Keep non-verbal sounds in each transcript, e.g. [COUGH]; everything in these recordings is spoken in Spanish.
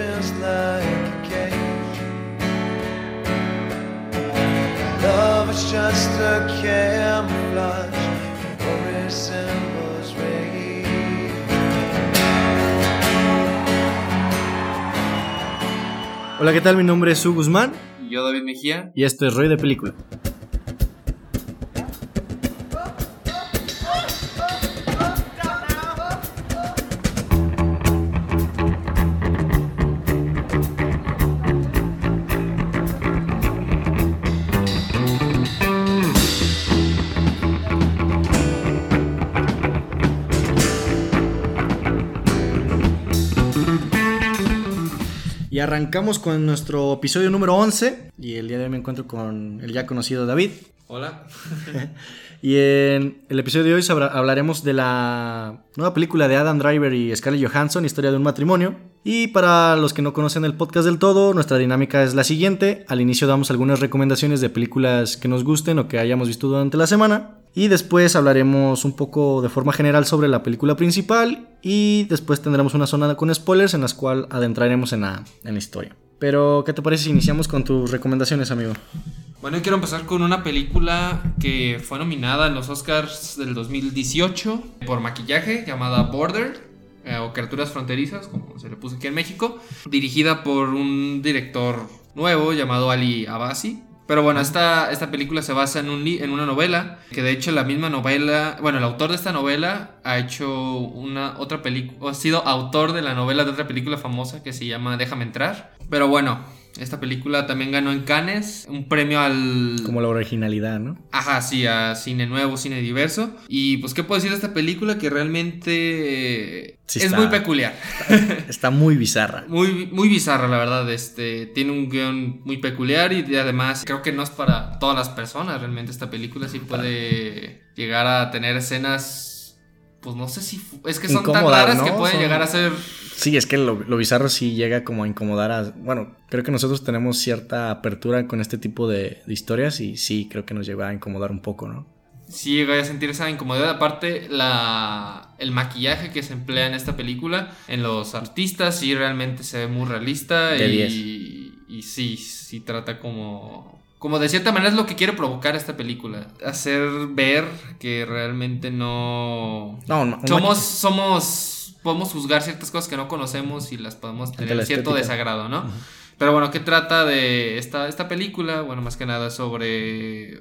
feels like a cage. Love is just a camouflage for resembles rage. Hola, ¿qué tal? Mi nombre es Su Guzmán Y yo, David Mejía. y esto es Roy de Película. Arrancamos con nuestro episodio número 11. Y el día de hoy me encuentro con el ya conocido David. Hola. [LAUGHS] Y en el episodio de hoy hablaremos de la nueva película de Adam Driver y Scarlett Johansson, Historia de un matrimonio. Y para los que no conocen el podcast del todo, nuestra dinámica es la siguiente. Al inicio damos algunas recomendaciones de películas que nos gusten o que hayamos visto durante la semana. Y después hablaremos un poco de forma general sobre la película principal. Y después tendremos una zona con spoilers en las cual adentraremos en la, historia. Pero, ¿qué te parece si iniciamos con tus recomendaciones, amigo? Bueno, quiero empezar con una película que fue nominada en los Oscars del 2018 por maquillaje llamada Border eh, o Criaturas Fronterizas, como se le puso aquí en México, dirigida por un director nuevo llamado Ali Abasi. Pero bueno, esta, esta película se basa en, un, en una novela, que de hecho la misma novela, bueno, el autor de esta novela ha hecho una otra película, ha sido autor de la novela de otra película famosa que se llama Déjame entrar. Pero bueno, esta película también ganó en Cannes un premio al... Como la originalidad, ¿no? Ajá, sí, a cine nuevo, cine diverso. Y pues, ¿qué puedo decir de esta película? Que realmente Sí es está- muy peculiar. [LAUGHS] Está muy bizarra. Muy, muy bizarra, la verdad. Este, tiene un guion muy peculiar y además creo que no es para todas las personas. Realmente esta película sí puede llegar a tener escenas, pues no sé si... Es que son tan raras que pueden Son- llegar a ser... Sí, es que lo, lo bizarro sí llega como a incomodar a... Bueno, creo que nosotros tenemos cierta apertura con este tipo de, de historias y sí, creo que nos lleva a incomodar un poco, ¿no? Sí llega a sentir esa incomodidad. Aparte, la, el maquillaje que se emplea en esta película, en los artistas, sí realmente se ve muy realista. De y, y sí, sí trata como... Como de cierta manera es lo que quiere provocar esta película. Hacer ver que realmente no... No, un Somos, somos... Podemos juzgar ciertas cosas que no conocemos y las podemos tener la cierto desagrado, ¿no? Pero bueno, ¿qué trata de esta, esta película? Bueno, más que nada sobre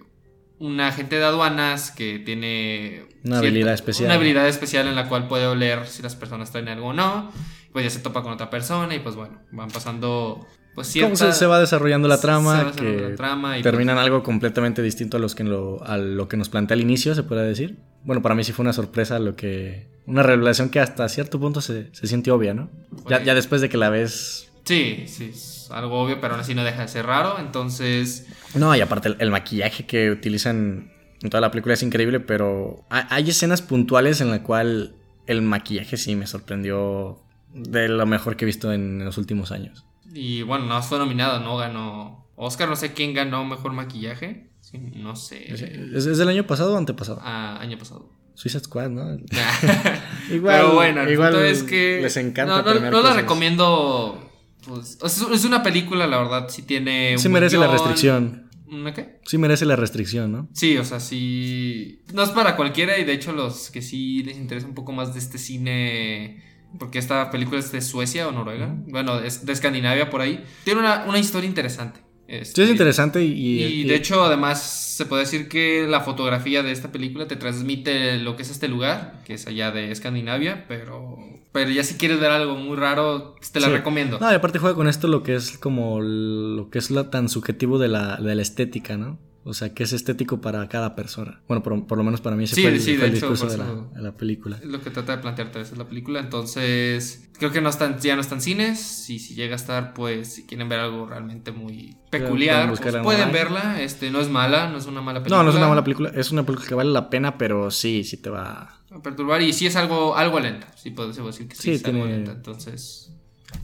un agente de aduanas que tiene... Una habilidad especial. Una habilidad especial en la cual puede oler si las personas traen algo o no. Pues ya se topa con otra persona y pues bueno, van pasando... Pues ¿Cómo se, se va desarrollando la se trama? que la trama y terminan algo completamente distinto a, los que lo, a lo que nos plantea al inicio, se puede decir. Bueno, para mí sí fue una sorpresa lo que... Una revelación que hasta cierto punto se, se siente obvia, ¿no? Ya, Fue- ya después de que la ves... Sí, sí, es algo obvio, pero aún así no deja de ser raro. Entonces, No, y aparte el, el maquillaje que utilizan en toda la película es increíble, pero ha- hay escenas puntuales en la cual el maquillaje sí me sorprendió de lo mejor que he visto en los últimos años. Y bueno, no fue nominado, no ganó Oscar, no sé quién ganó mejor maquillaje. Sí, no sé. ¿Es, es del año pasado o antepasado? Ah, año pasado. Suicide Squad, ¿no? [LAUGHS] Igual, Pero bueno, el igual punto es que. les encanta No, no, no la recomiendo. Pues, es, una película, la verdad, sí tiene. Sí un merece la restricción. ¿Una qué? Sí merece la restricción, ¿no? Sí, o sea, sí. No es para cualquiera y de hecho los que sí les interesa un poco más de este cine. Porque esta película es de Suecia o Noruega. Bueno, es de Escandinavia por ahí. Tiene una, una historia interesante. Este, Sí es interesante y... Y, y- de hecho, además, se puede decir que la fotografía de esta película te transmite lo que es este lugar, que es allá de Escandinavia, pero, pero ya si quieres ver algo muy raro, te la Sí. recomiendo. No, y aparte juega con esto lo que es como lo que es lo tan subjetivo de la, de la estética, ¿no? O sea, que es estético para cada persona. Bueno, por, por lo menos para mí ese Sí, fue el, sí, fue el de hecho, discurso de la, de la película. Es lo que trata de plantearte a veces la película, entonces creo que no están, ya no están cines, y si llega a estar, pues si quieren ver algo realmente muy peculiar, pues, pueden verla, este, no es mala, no es una mala película. No, no es una mala película, es una película que vale la pena, pero sí, sí te va... a perturbar y sí es algo, algo lenta, sí puedo decir que sí, Sí, es algo lenta, entonces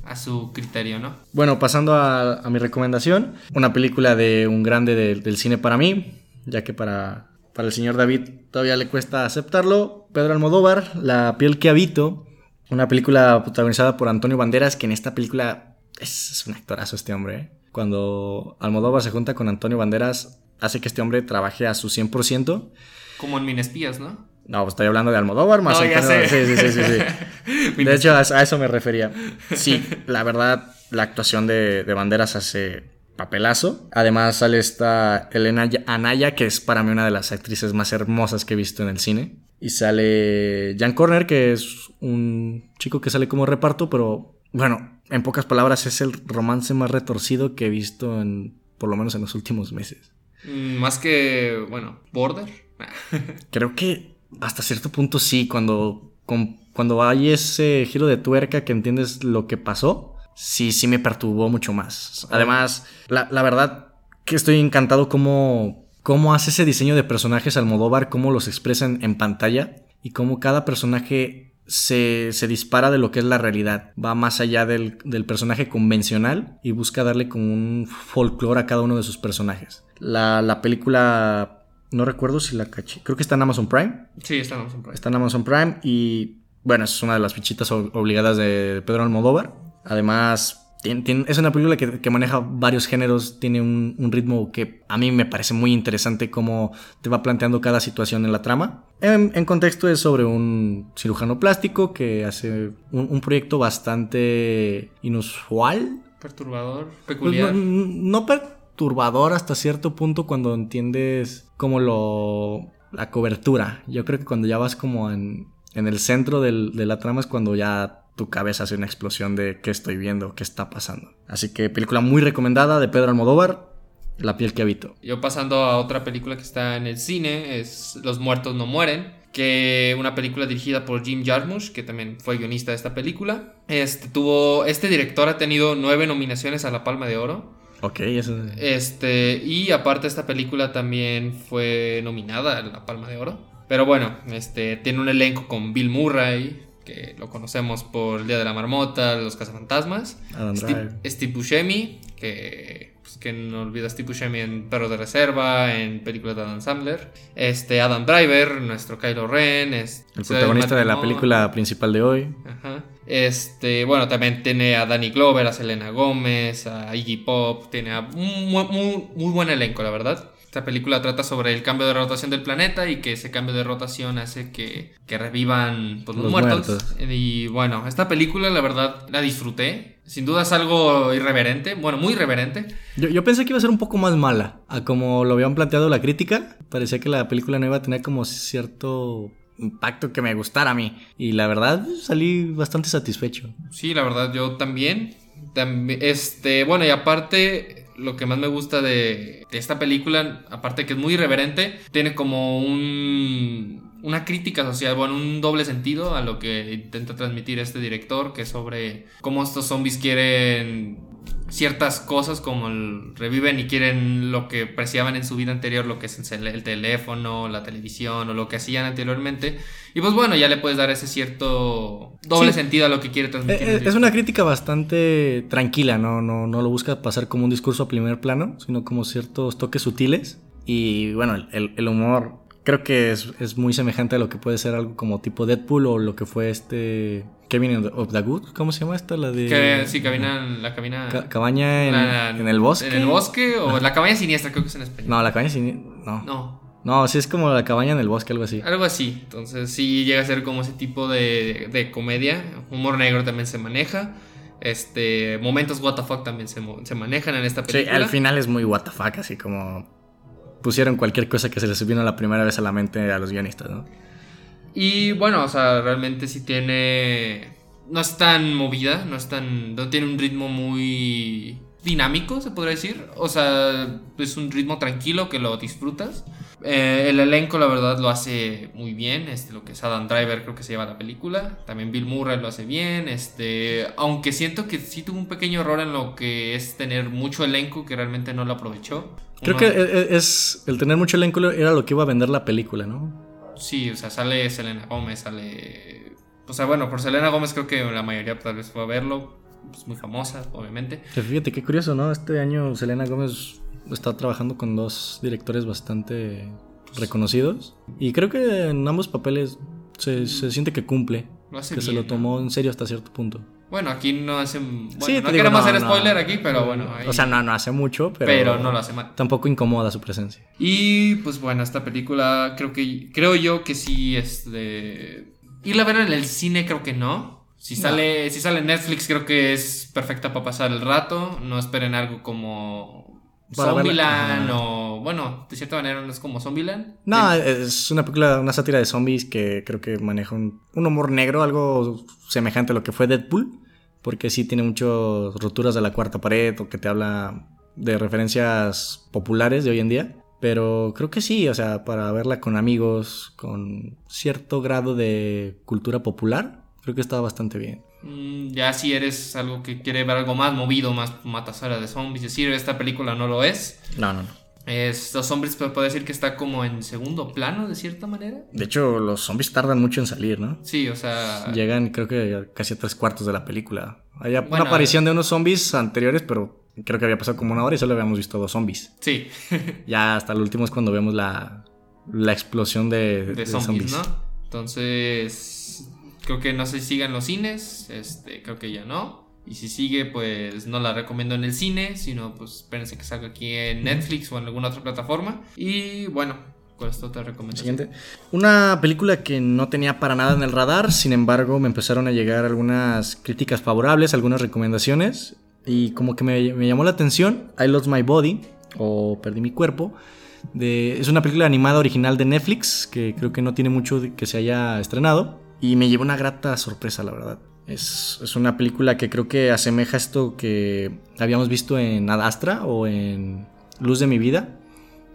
a su criterio, ¿no? Bueno, pasando a, a mi recomendación, una película de un grande de- del cine para mí, ya que para, para el señor David todavía le cuesta aceptarlo. Pedro Almodóvar, La piel que habito, una película protagonizada por Antonio Banderas, que en esta película Es, es un actorazo este hombre. ¿eh? Cuando Almodóvar se junta con Antonio Banderas, hace que este hombre trabaje a su 100%. Como en Minespías, ¿no? No, pues estoy hablando de Almodóvar más No, ya sé. Sí, sí, sí, sí, sí. [LAUGHS] De hecho, a, a eso me refería. Sí, [LAUGHS] la verdad, la actuación de, de Banderas hace papelazo. Además sale esta Elena Ya- Anaya, que es para mí una de las actrices más hermosas que he visto en el cine. Y sale Jan Corner, que es un chico que sale como reparto, pero bueno, en pocas palabras es el romance más retorcido que he visto en, por lo menos en los últimos meses. Mm, Más que, bueno, Border. Creo que hasta cierto punto sí, cuando, con- cuando hay ese giro de tuerca que entiendes lo que pasó, sí, sí me perturbó mucho más. Además, la, la verdad que estoy encantado cómo, cómo hace ese diseño de personajes Almodóvar, cómo los expresan en pantalla y cómo cada personaje se, se dispara de lo que es la realidad. Va más allá del, del personaje convencional y busca darle como un folclore a cada uno de sus personajes. La, la película, no recuerdo si la caché, creo que está en Amazon Prime. Sí, estamos en Está en Amazon Prime y bueno, es una de las fichitas obligadas de Pedro Almodóvar. Además, es una película que, que maneja varios géneros, tiene un, un ritmo que a mí me parece muy interesante cómo te va planteando cada situación en la trama. En, en contexto es sobre un cirujano plástico que hace un, un proyecto bastante inusual. Perturbador, Pues peculiar. no, no perturbador hasta cierto punto cuando entiendes como lo... la cobertura. Yo creo que cuando ya vas como en, en el centro del- de la trama es cuando ya tu cabeza hace una explosión de qué estoy viendo, qué está pasando. Así que película muy recomendada de Pedro Almodóvar, La piel que habito. Yo pasando a otra película que está en el cine, es Los muertos no mueren, que una película dirigida por Jim Jarmusch, que también fue guionista de esta película. Este tuvo este director ha tenido nueve nominaciones a la Palma de Oro. Ok, eso... Este, y aparte esta película también fue nominada a la Palma de Oro. Pero bueno, este tiene un elenco con Bill Murray, que lo conocemos por El Día de la Marmota, Los Cazafantasmas. Adam Steve. Steve Buscemi, que, pues, que no olvida Steve Buscemi en Perro de Reserva, en películas de Adam Sandler. Este, Adam Driver, nuestro Kylo Ren. Es, El protagonista de la película principal de hoy. Ajá. Este, bueno, también tiene a Danny Glover, a Selena Gómez, a Iggy Pop, tiene a un muy, muy, muy buen elenco, la verdad. Esta película trata sobre el cambio de rotación del planeta y que ese cambio de rotación hace que, que revivan pues, los, muertos. muertos. Y bueno, esta película la verdad la disfruté. Sin duda es algo irreverente, bueno, muy irreverente. Yo, yo pensé que iba a ser un poco más mala, a como lo habían planteado la crítica. Parecía que la película no iba a tener como cierto impacto que me gustara a mí. Y la verdad salí bastante satisfecho. Sí, la verdad, yo también. Tambi- este, bueno, y aparte, lo que más me gusta de, de esta película, aparte que es muy irreverente, tiene como un, una crítica social, bueno, un doble sentido a lo que intenta transmitir este director, que es sobre cómo estos zombies quieren ciertas cosas como el- reviven y quieren lo que apreciaban en su vida anterior, lo que es el, teléfono, la televisión o lo que hacían anteriormente. Y pues bueno, ya le puedes dar ese cierto doble Sí. sentido a lo que quiere transmitir. Eh, eh, Es una crítica bastante tranquila, ¿no? No, no lo busca pasar como un discurso a primer plano, sino como ciertos toques sutiles. Y bueno, el, el humor creo que es, es muy semejante a lo que puede ser algo como tipo Deadpool o lo que fue este Kevin of the Good. ¿Cómo se llama esta? La de... Que sí, cabina, la cabina. Ca- cabaña en, la- en el bosque. En el bosque o la cabaña siniestra, creo que es en español. No, la cabaña sin... No. No, No, sí es como la cabaña en el bosque, algo así. algo así. Entonces, sí llega a ser como ese tipo de, de comedia. Humor negro también se maneja. Este, momentos fuck también se, se manejan en esta Sí, película. al final es muy fuck, así como pusieron cualquier cosa que se les vino la primera vez a la mente a los guionistas, ¿no? Y bueno, o sea, realmente sí tiene. No es tan movida, no es tan. No tiene un ritmo muy dinámico, se podría decir. O sea, es un ritmo tranquilo que lo disfrutas. Eh, el elenco, la verdad, lo hace muy bien. Este, lo que es Adam Driver, creo que se lleva la película. También Bill Murray lo hace bien. Este, aunque siento que sí tuvo un pequeño error en lo que es tener mucho elenco que realmente no lo aprovechó. Creo Uno- que e- e- es el tener mucho elenco era lo que iba a vender la película, ¿no? Sí, o sea, sale Selena Gómez, sale. O sea, bueno, por Selena Gómez creo que la mayoría tal vez fue a verlo. Es muy famosa, obviamente. Que fíjate qué curioso, ¿no? Este año Selena Gómez está trabajando con dos directores bastante reconocidos y creo que en ambos papeles se, se siente que cumple, Lo hace que se bien, lo ¿no? tomó en serio hasta cierto punto. Bueno, aquí no hacen. Bueno, Sí, no digo, queremos no, hacer no. spoiler aquí, pero bueno. ahí- O sea, no, no hace mucho, pero. pero no lo hace mal. Tampoco incomoda su presencia. Y pues bueno, esta película creo que creo yo que sí es de irla a ver en el cine creo que no. Si No. sale si sale Netflix creo que es perfecta para pasar el rato, no esperen algo como. Zombieland o bueno, de cierta manera no es como Zombieland. No, es una película, una sátira de zombies que creo que maneja un, un humor negro, algo semejante a lo que fue Deadpool, porque sí tiene muchas roturas de la cuarta pared o que te habla de referencias populares de hoy en día. Pero creo que sí, o sea, para verla con amigos, con cierto grado de cultura popular, creo que está bastante bien. Mm, Ya si eres algo que quiere ver algo más movido, más matazara de zombies, es decir, esta película no lo es. No, no, no. Es, los zombies se puede decir que está como en segundo plano de cierta manera. De hecho, los zombies tardan mucho en salir, ¿no? Sí, o sea, Llegan, creo que casi a tres cuartos de la película. Hay Bueno, una aparición de unos zombies anteriores, pero creo que había pasado como una hora y solo habíamos visto dos zombies. sí. [LAUGHS] Ya hasta el último es cuando vemos la, la explosión de, de de zombies, ¿no? Entonces, creo que no sé si sigan los cines, este, creo que ya no. Y si sigue, pues no la recomiendo en el cine, sino pues espérense que salga aquí en Netflix o en alguna otra plataforma. Y bueno, ¿cuál es tu otra recomendación? Siguiente. Una película que no tenía para nada en el radar, sin embargo me empezaron a llegar algunas críticas favorables, algunas recomendaciones y como que me, me llamó la atención, I Lost My Body o Perdí mi cuerpo. De, es una película animada original de Netflix que creo que no tiene mucho que se haya estrenado y me llevó una grata sorpresa, la verdad. Es, es una película que creo que asemeja esto que habíamos visto en Adastra o en Luz de mi vida.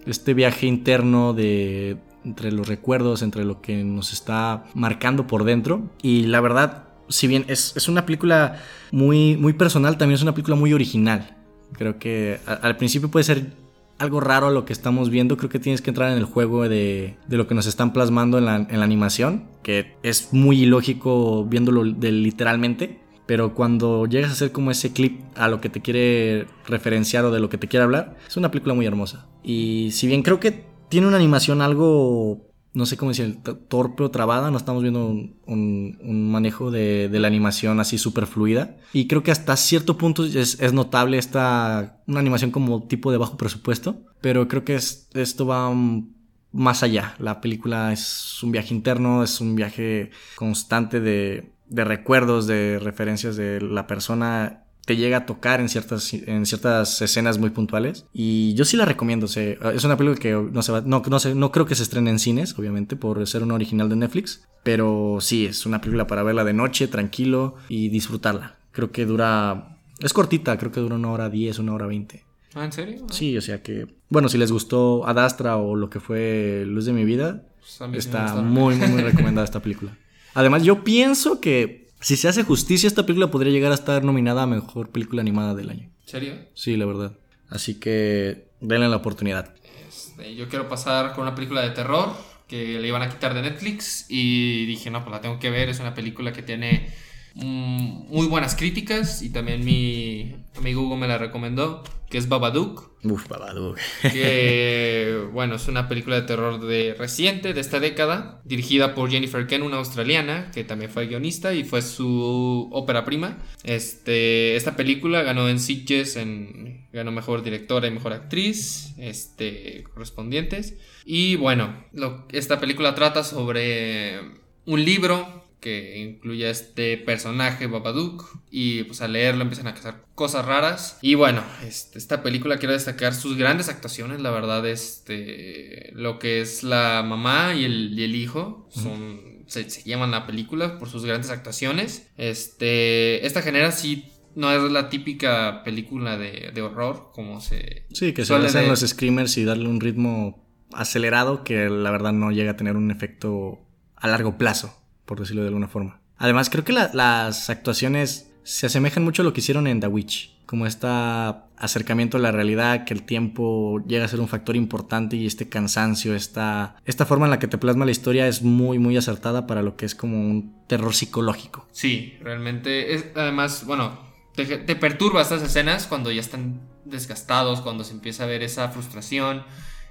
Este viaje interno de entre los recuerdos, entre lo que nos está marcando por dentro. Y la verdad, si bien es, es una película muy, muy personal, también es una película muy original. Creo que al principio puede ser algo raro lo que estamos viendo. Creo que tienes que entrar en el juego de, de lo que nos están plasmando en la, en la animación, que es muy ilógico viéndolo literalmente. Pero cuando llegas a hacer como ese clip a lo que te quiere referenciar o de lo que te quiere hablar, es una película muy hermosa. Y si bien creo que tiene una animación algo, no sé cómo decir, torpe o trabada, no estamos viendo un, un- manejo de, de la animación así súper fluida. Y creo que hasta cierto punto es, es notable esta, una animación como tipo de bajo presupuesto. Pero creo que es- esto va más allá. La película es un viaje interno, es un viaje constante de, de recuerdos, de referencias de la persona. Te llega a tocar en ciertas, en ciertas escenas muy puntuales. Y yo sí la recomiendo. es una película que no, se va, no, no, se- no creo que se estrene en cines, obviamente, por ser una original de Netflix. Pero sí, es una película para verla de noche, tranquilo y disfrutarla. Creo que dura... Es cortita, creo que dura una hora 10, una hora 20. Ah, ¿en serio? Sí, o sea que, bueno, si les gustó Adastra o lo que fue Luz de mi vida, Pues está muy, muy, muy recomendada esta película. [LAUGHS] Además, yo pienso que si se hace justicia, esta película podría llegar a estar nominada a Mejor Película Animada del Año. ¿En serio? Sí, la verdad. Así que denle la oportunidad. Este, yo quiero pasar con una película de terror que le iban a quitar de Netflix y dije, no, pues la tengo que ver. Es una película que tiene muy buenas críticas y también mi amigo Hugo me la recomendó, que es Babadook. Uf, Babadook. que [LAUGHS] bueno, es una película de terror de reciente, de esta década, dirigida por Jennifer Ken, una australiana, que también fue guionista y fue su ópera prima. Este, esta película ganó en Sitges, en, ganó mejor directora y mejor actriz, este, correspondientes. Y bueno, lo- esta película trata sobre un libro que incluye a este personaje Babadook y pues al leerlo empiezan a pasar cosas raras. Y bueno este, esta película quiero destacar sus grandes actuaciones la verdad este lo que es la mamá y el, y el hijo son se, se llaman la película por sus grandes actuaciones. Este esta genera sí no es la típica película de, de horror como se Sí, que se de- los screamers y darle un ritmo acelerado que la verdad no llega a tener un efecto a largo plazo, por decirlo de alguna forma. Además, creo que la- las actuaciones se asemejan mucho a lo que hicieron en The Witch, como este acercamiento a la realidad, que el tiempo llega a ser un factor importante y este cansancio, esta, esta forma en la que te plasma la historia es muy, muy acertada para lo que es como un terror psicológico. Sí, realmente es además, bueno, te, te perturba estas escenas cuando ya están desgastados, cuando se empieza a ver esa frustración.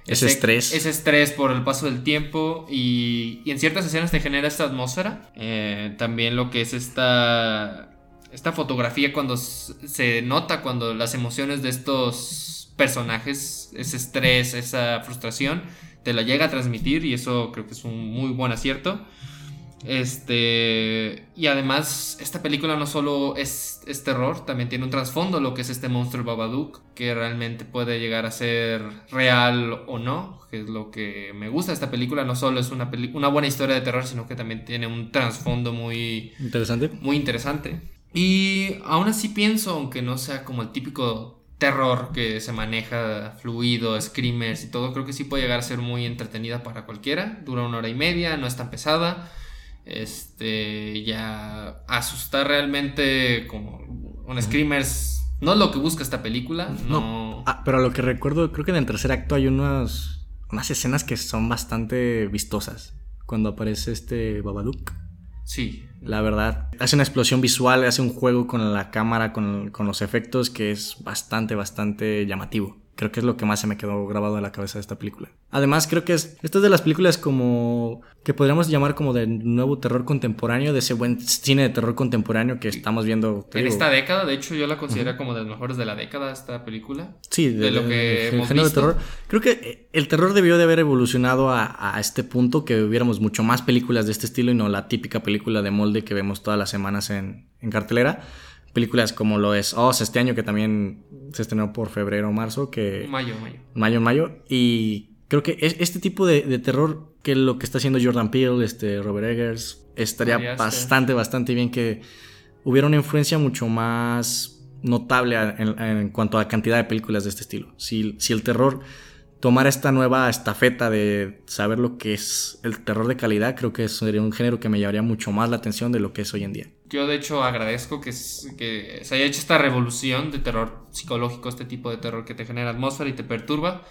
Ese estrés. Ese estrés por el paso del tiempo y, y en ciertas escenas te genera esta atmósfera. Eh, también lo que es esta esta fotografía cuando se nota cuando las emociones de estos personajes, ese estrés, esa frustración, te la llega a transmitir y eso creo que es un muy buen acierto. Este. Y además, esta película no solo es, es terror, también tiene un trasfondo, lo que es este monstruo Babadook, que realmente puede llegar a ser real o no, que es lo que me gusta de esta película. No solo es una, una buena historia de terror, sino que también tiene un trasfondo muy, Interesante. muy interesante. Y aún así pienso, aunque no sea como el típico terror que se maneja fluido, screamers y todo, creo que sí puede llegar a ser muy entretenida para cualquiera. Dura una hora y media, no es tan pesada. Este, ya asustar realmente como un screamers no es lo que busca esta película, no. Ah, pero a lo que recuerdo, creo que en el tercer acto hay unas, unas escenas que son bastante vistosas. Cuando aparece este Babadook. Sí, La verdad, hace una explosión visual, hace un juego con la cámara, con, con los efectos que es bastante, bastante llamativo. Creo que es lo que más se me quedó grabado en la cabeza de esta película. Además, creo que es, esta es de las películas como que podríamos llamar como de nuevo terror contemporáneo, de ese buen cine de terror contemporáneo que estamos viendo. en digo, esta década, de hecho yo la considero como de las mejores de la década esta película. Sí, de lo que el hemos género visto. de terror. Creo que eh, el terror debió de haber evolucionado a, a este punto, que hubiéramos mucho más películas de este estilo y no la típica película de molde que vemos todas las semanas en, en cartelera. Películas como lo es Oz este año, que también se estrenó por febrero o marzo, que Mayo, mayo. mayo, mayo. Y creo que es este tipo de, de terror que lo que está haciendo Jordan Peele, este, Robert Eggers, estaría bastante, bastante bien que hubiera una influencia mucho más notable en cuanto a cantidad de películas de este estilo. Si, si el terror tomara esta nueva estafeta de saber lo que es el terror de calidad, creo que sería un género que me llamaría mucho más la atención de lo que es hoy en día. Yo de hecho agradezco que, que se haya hecho esta revolución de terror psicológico, este tipo de terror que te genera atmósfera y te perturba.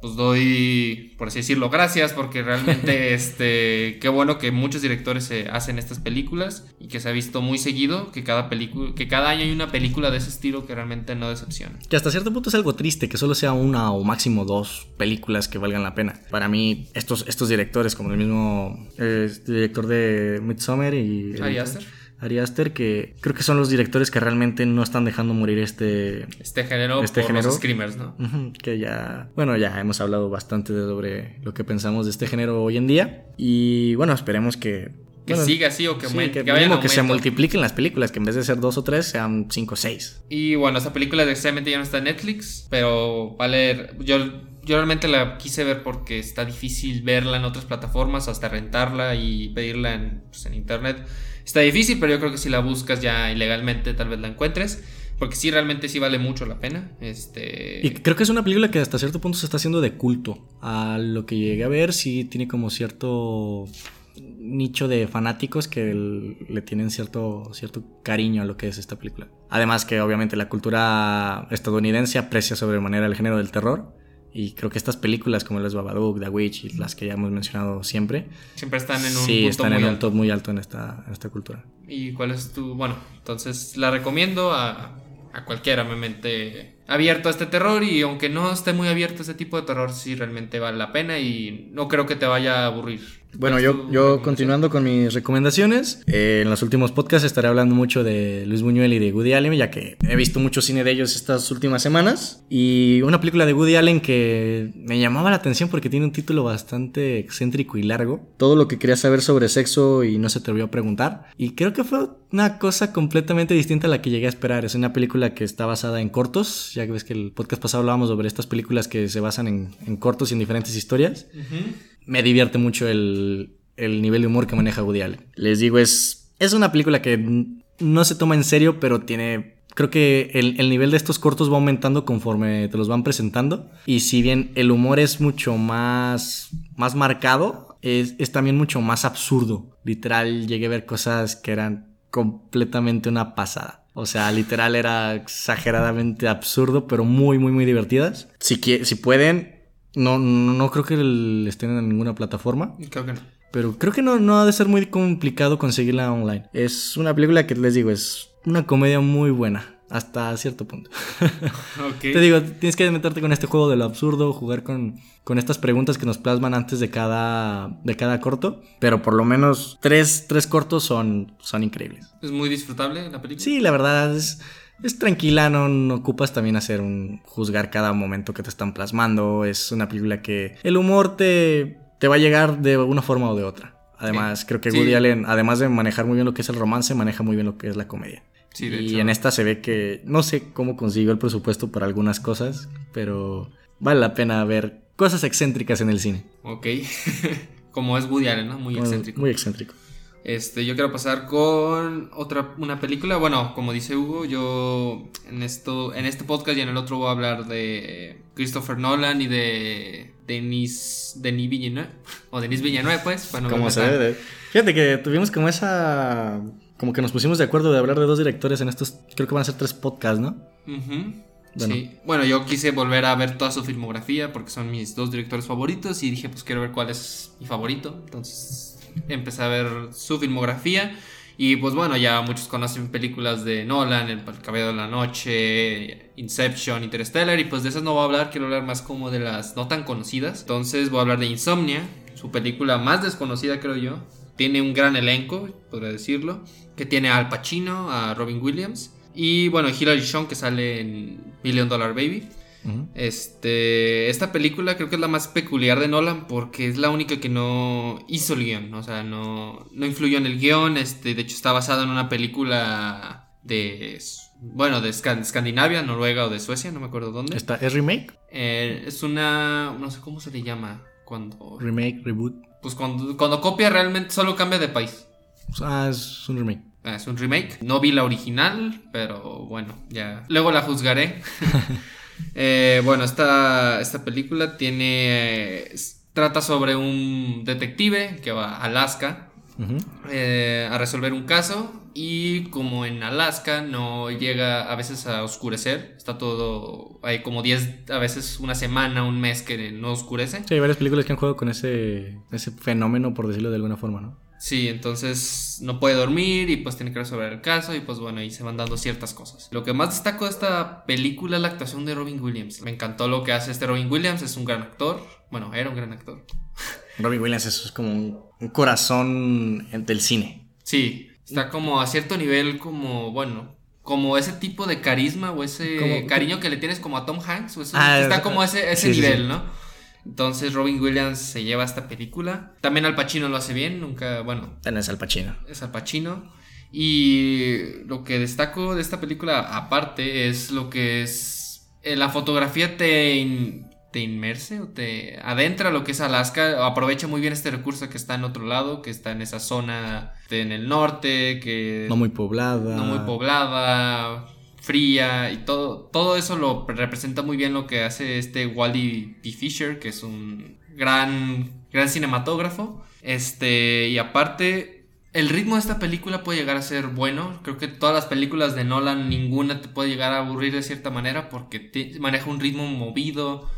Pues doy, por así decirlo, gracias porque realmente, [LAUGHS] este, qué bueno que muchos directores se hacen estas películas y que se ha visto muy seguido que cada película, que cada año hay una película de ese estilo que realmente no decepciona. Que hasta cierto punto es algo triste que solo sea una o máximo dos películas que valgan la pena. Para mí, estos, estos directores, como el mismo eh, director de Midsommar y... Ari Aster. Ari Aster, que creo que son los directores que realmente no están dejando morir este... Este género Este por género. los screamers, ¿no? Que ya, bueno, ya hemos hablado bastante de- sobre lo que pensamos de este género hoy en día. Y bueno, esperemos que... Que bueno, siga así o que, sí, que que vaya que se multipliquen las películas, que en vez de ser dos o tres, sean cinco o seis. Y bueno, esta película desgraciadamente ya no está en Netflix, pero vale, yo, yo realmente la quise ver porque está difícil verla en otras plataformas, hasta rentarla y pedirla en, pues, en internet. Está difícil, pero yo creo que si la buscas ya ilegalmente tal vez la encuentres, porque sí, realmente sí vale mucho la pena. Este... Y creo que es una película que hasta cierto punto se está haciendo de culto. A lo que llegué a ver, sí tiene como cierto nicho de fanáticos que le tienen cierto, cierto cariño a lo que es esta película. Además que obviamente la cultura estadounidense aprecia sobremanera el género del terror. Y creo que estas películas como las Babadook, The Witch y las que ya hemos mencionado siempre, Siempre están en un sí punto están muy en un alto. top muy alto en esta, en esta cultura. ¿Y cuál es tu...? Bueno, entonces la recomiendo a, a cualquiera, mente abierto a este terror y aunque no esté muy abierto a este tipo de terror, sí realmente vale la pena y no creo que te vaya a aburrir. Bueno, ¿Cuál es yo, yo continuando con mis recomendaciones, eh, en los últimos podcasts estaré hablando mucho de Luis Buñuel y de Woody Allen, ya que he visto mucho cine de ellos estas últimas semanas. Y una película de Woody Allen que me llamaba la atención porque tiene un título bastante excéntrico y largo. Todo lo que quería saber sobre sexo y no se atrevió a preguntar. Y creo que fue una cosa completamente distinta a la que llegué a esperar. Es una película que está basada en cortos, ya que ves que el podcast pasado hablábamos sobre estas películas que se basan en, en cortos y en diferentes historias Ujú. Me divierte mucho el, el nivel de humor que maneja Woody Allen. Les digo, es, es una película que no se toma en serio, pero tiene... Creo que el, el nivel de estos cortos va aumentando conforme te los van presentando. Y si bien el humor es mucho más, más marcado, es, es también mucho más absurdo. Literal, llegué a ver cosas que eran completamente una pasada. O sea, literal era exageradamente absurdo, pero muy, muy, muy divertidas. Si, si pueden, no, no, no creo que el- estén en ninguna plataforma. Creo que no. Pero creo que no, no ha de ser muy complicado conseguirla online. Es una película que les digo, es una comedia muy buena. Hasta cierto punto. [LAUGHS] Te digo, tienes que meterte con este juego de lo absurdo, jugar con, con estas preguntas que nos plasman antes de cada, de cada corto. Pero por lo menos tres, tres cortos son, son increíbles. Es muy disfrutable la película. Sí, la verdad es, es tranquila, no, no ocupas también hacer un juzgar cada momento que te están plasmando. Es una película que el humor te, te va a llegar de una forma o de otra. Además, creo que Sí. Woody Allen, además de manejar muy bien lo que es el romance, maneja muy bien lo que es la comedia. Sí, de y hecho. en esta se ve que no sé cómo consiguió el presupuesto para algunas cosas, pero vale la pena ver cosas excéntricas en el cine. Ok. [LAUGHS] Como es Woody Allen, ¿no? Muy- excéntrico. Muy excéntrico. Este, yo quiero pasar con otra una película. Bueno, como dice Hugo, yo en esto, en este podcast y en el otro voy a hablar de Christopher Nolan y de Denis, Denis Villeneuve. O Denis Villeneuve, pues. para no Como se debe de- Fíjate que tuvimos como esa... Como que nos pusimos de acuerdo de hablar de dos directores en estos... Creo que van a ser tres podcasts, ¿no? Bueno. Sí. Bueno, yo quise volver a ver toda su filmografía porque son mis dos directores favoritos y dije, pues quiero ver cuál es mi favorito. Entonces empecé a ver su filmografía y pues bueno, ya muchos conocen películas de Nolan, El Cabello de la Noche, Inception, Interstellar y pues de esas no voy a hablar, quiero hablar más como de las no tan conocidas. Entonces voy a hablar de Insomnia, su película más desconocida creo yo. Tiene un gran elenco, podría decirlo, que tiene a Al Pacino, a Robin Williams y bueno, Hilary Swank que sale en Million Dollar Baby. Este, esta película creo que es la más peculiar de Nolan porque es la única que no hizo el guion, o sea, no, no influyó en el guion, este, de hecho está basada en una película de, bueno, de Escan- Escandinavia, Noruega o de Suecia, no me acuerdo dónde. Esta, ¿Es remake? Eh, es una, no sé cómo se le llama, cuando, Remake, reboot. pues cuando, cuando copia realmente solo cambia de país. Ah, es un remake. Ah, Es un remake. No vi la original, pero bueno, ya. Luego la juzgaré. [LAUGHS] Eh, bueno, esta, esta película tiene. eh, trata sobre un detective que va a Alaska eh, a resolver un caso. Y como en Alaska no llega a veces a oscurecer, está todo. Hay como 10, a veces una semana, un mes que no oscurece. Sí, hay varias películas que han jugado con ese, ese fenómeno, por decirlo de alguna forma, ¿no? Sí, entonces no puede dormir y pues tiene que resolver el caso y pues bueno, ahí se van dando ciertas cosas. Lo que más destaco de esta película es la actuación de Robin Williams. Me encantó lo que hace este Robin Williams, es un gran actor. Bueno, era un gran actor. [LAUGHS] Robin Williams eso es como un, un corazón del cine. Sí, está como a cierto nivel como, bueno, como ese tipo de carisma o ese Como- cariño que le tienes como a Tom Hanks. O eso, Ah, está como a ese, ese sí, nivel, sí. ¿no? Entonces Robin Williams se lleva esta película. También Al Pacino lo hace bien, nunca, bueno, Tenés al Pacino. es Al Pacino. Y lo que destaco de esta película, aparte, es lo que es. eh, la fotografía te, in- te inmerse o te adentra a lo que es Alaska. Aprovecha muy bien este recurso que está en otro lado, que está en esa zona de- en el norte, que No muy poblada. no muy poblada, fría y todo, todo eso lo representa muy bien lo que hace este Wally P. Fisher, que es un gran, gran cinematógrafo. Este, y aparte, el ritmo de esta película puede llegar a ser bueno. Creo que todas las películas de Nolan, ninguna te puede llegar a aburrir de cierta manera porque maneja un ritmo movido,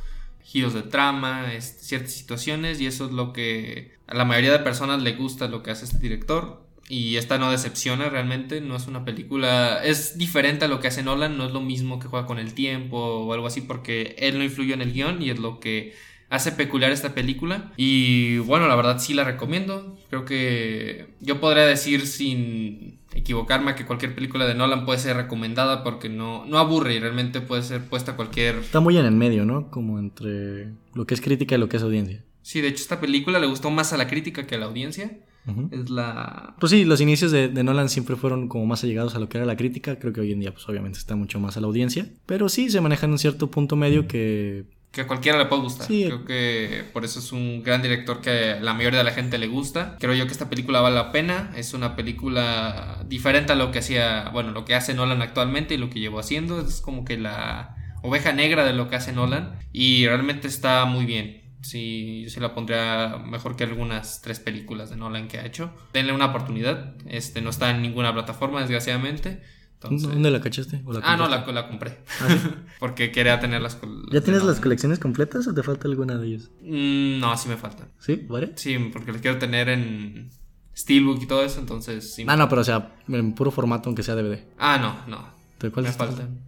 giros de trama, ciertas situaciones y eso es lo que a la mayoría de personas le gusta lo que hace este director. Y esta no decepciona realmente, no es una película, es diferente a lo que hace Nolan, no es lo mismo que juega con el tiempo o algo así porque él no influyó en el guion y es lo que hace peculiar esta película. Y bueno, la verdad sí la recomiendo, creo que yo podría decir sin equivocarme que cualquier película de Nolan puede ser recomendada porque no, no aburre y realmente puede ser puesta a cualquier Está muy en el medio, ¿no? Como entre lo que es crítica y lo que es audiencia. Sí, de hecho esta película le gustó más a la crítica que a la audiencia. Ujú. Es la... Pues sí, los inicios de, de Nolan siempre fueron como más allegados a lo que era la crítica. Creo que hoy en día, pues obviamente está mucho más a la audiencia. Pero sí, se maneja en un cierto punto medio que que a cualquiera le puede gustar. Sí. Creo que por eso es un gran director que la mayoría de la gente le gusta. Creo yo que esta película vale la pena. Es una película diferente a lo que hacía, bueno, lo que hace Nolan actualmente y lo que llevó haciendo. Es como que la oveja negra de lo que hace Nolan. Y realmente está muy bien. Sí, yo sí la pondría mejor que algunas tres películas de Nolan que ha hecho. Denle una oportunidad. Este no está en ninguna plataforma, desgraciadamente. Entonces- ¿Dónde la cachaste? ¿O la Ah, no, la, la compré. Ah, sí. [LAUGHS] Porque quería tenerlas. con- ¿Ya tienes las colecciones completas o te falta alguna de ellas? Mm, no, sí me faltan. ¿Sí? ¿Vale? Sí, porque las quiero tener en Steelbook y todo eso, entonces sí. Ah, no, pero o sea, en puro formato, aunque sea DVD. Ah, no, no. ¿De cuál me faltan.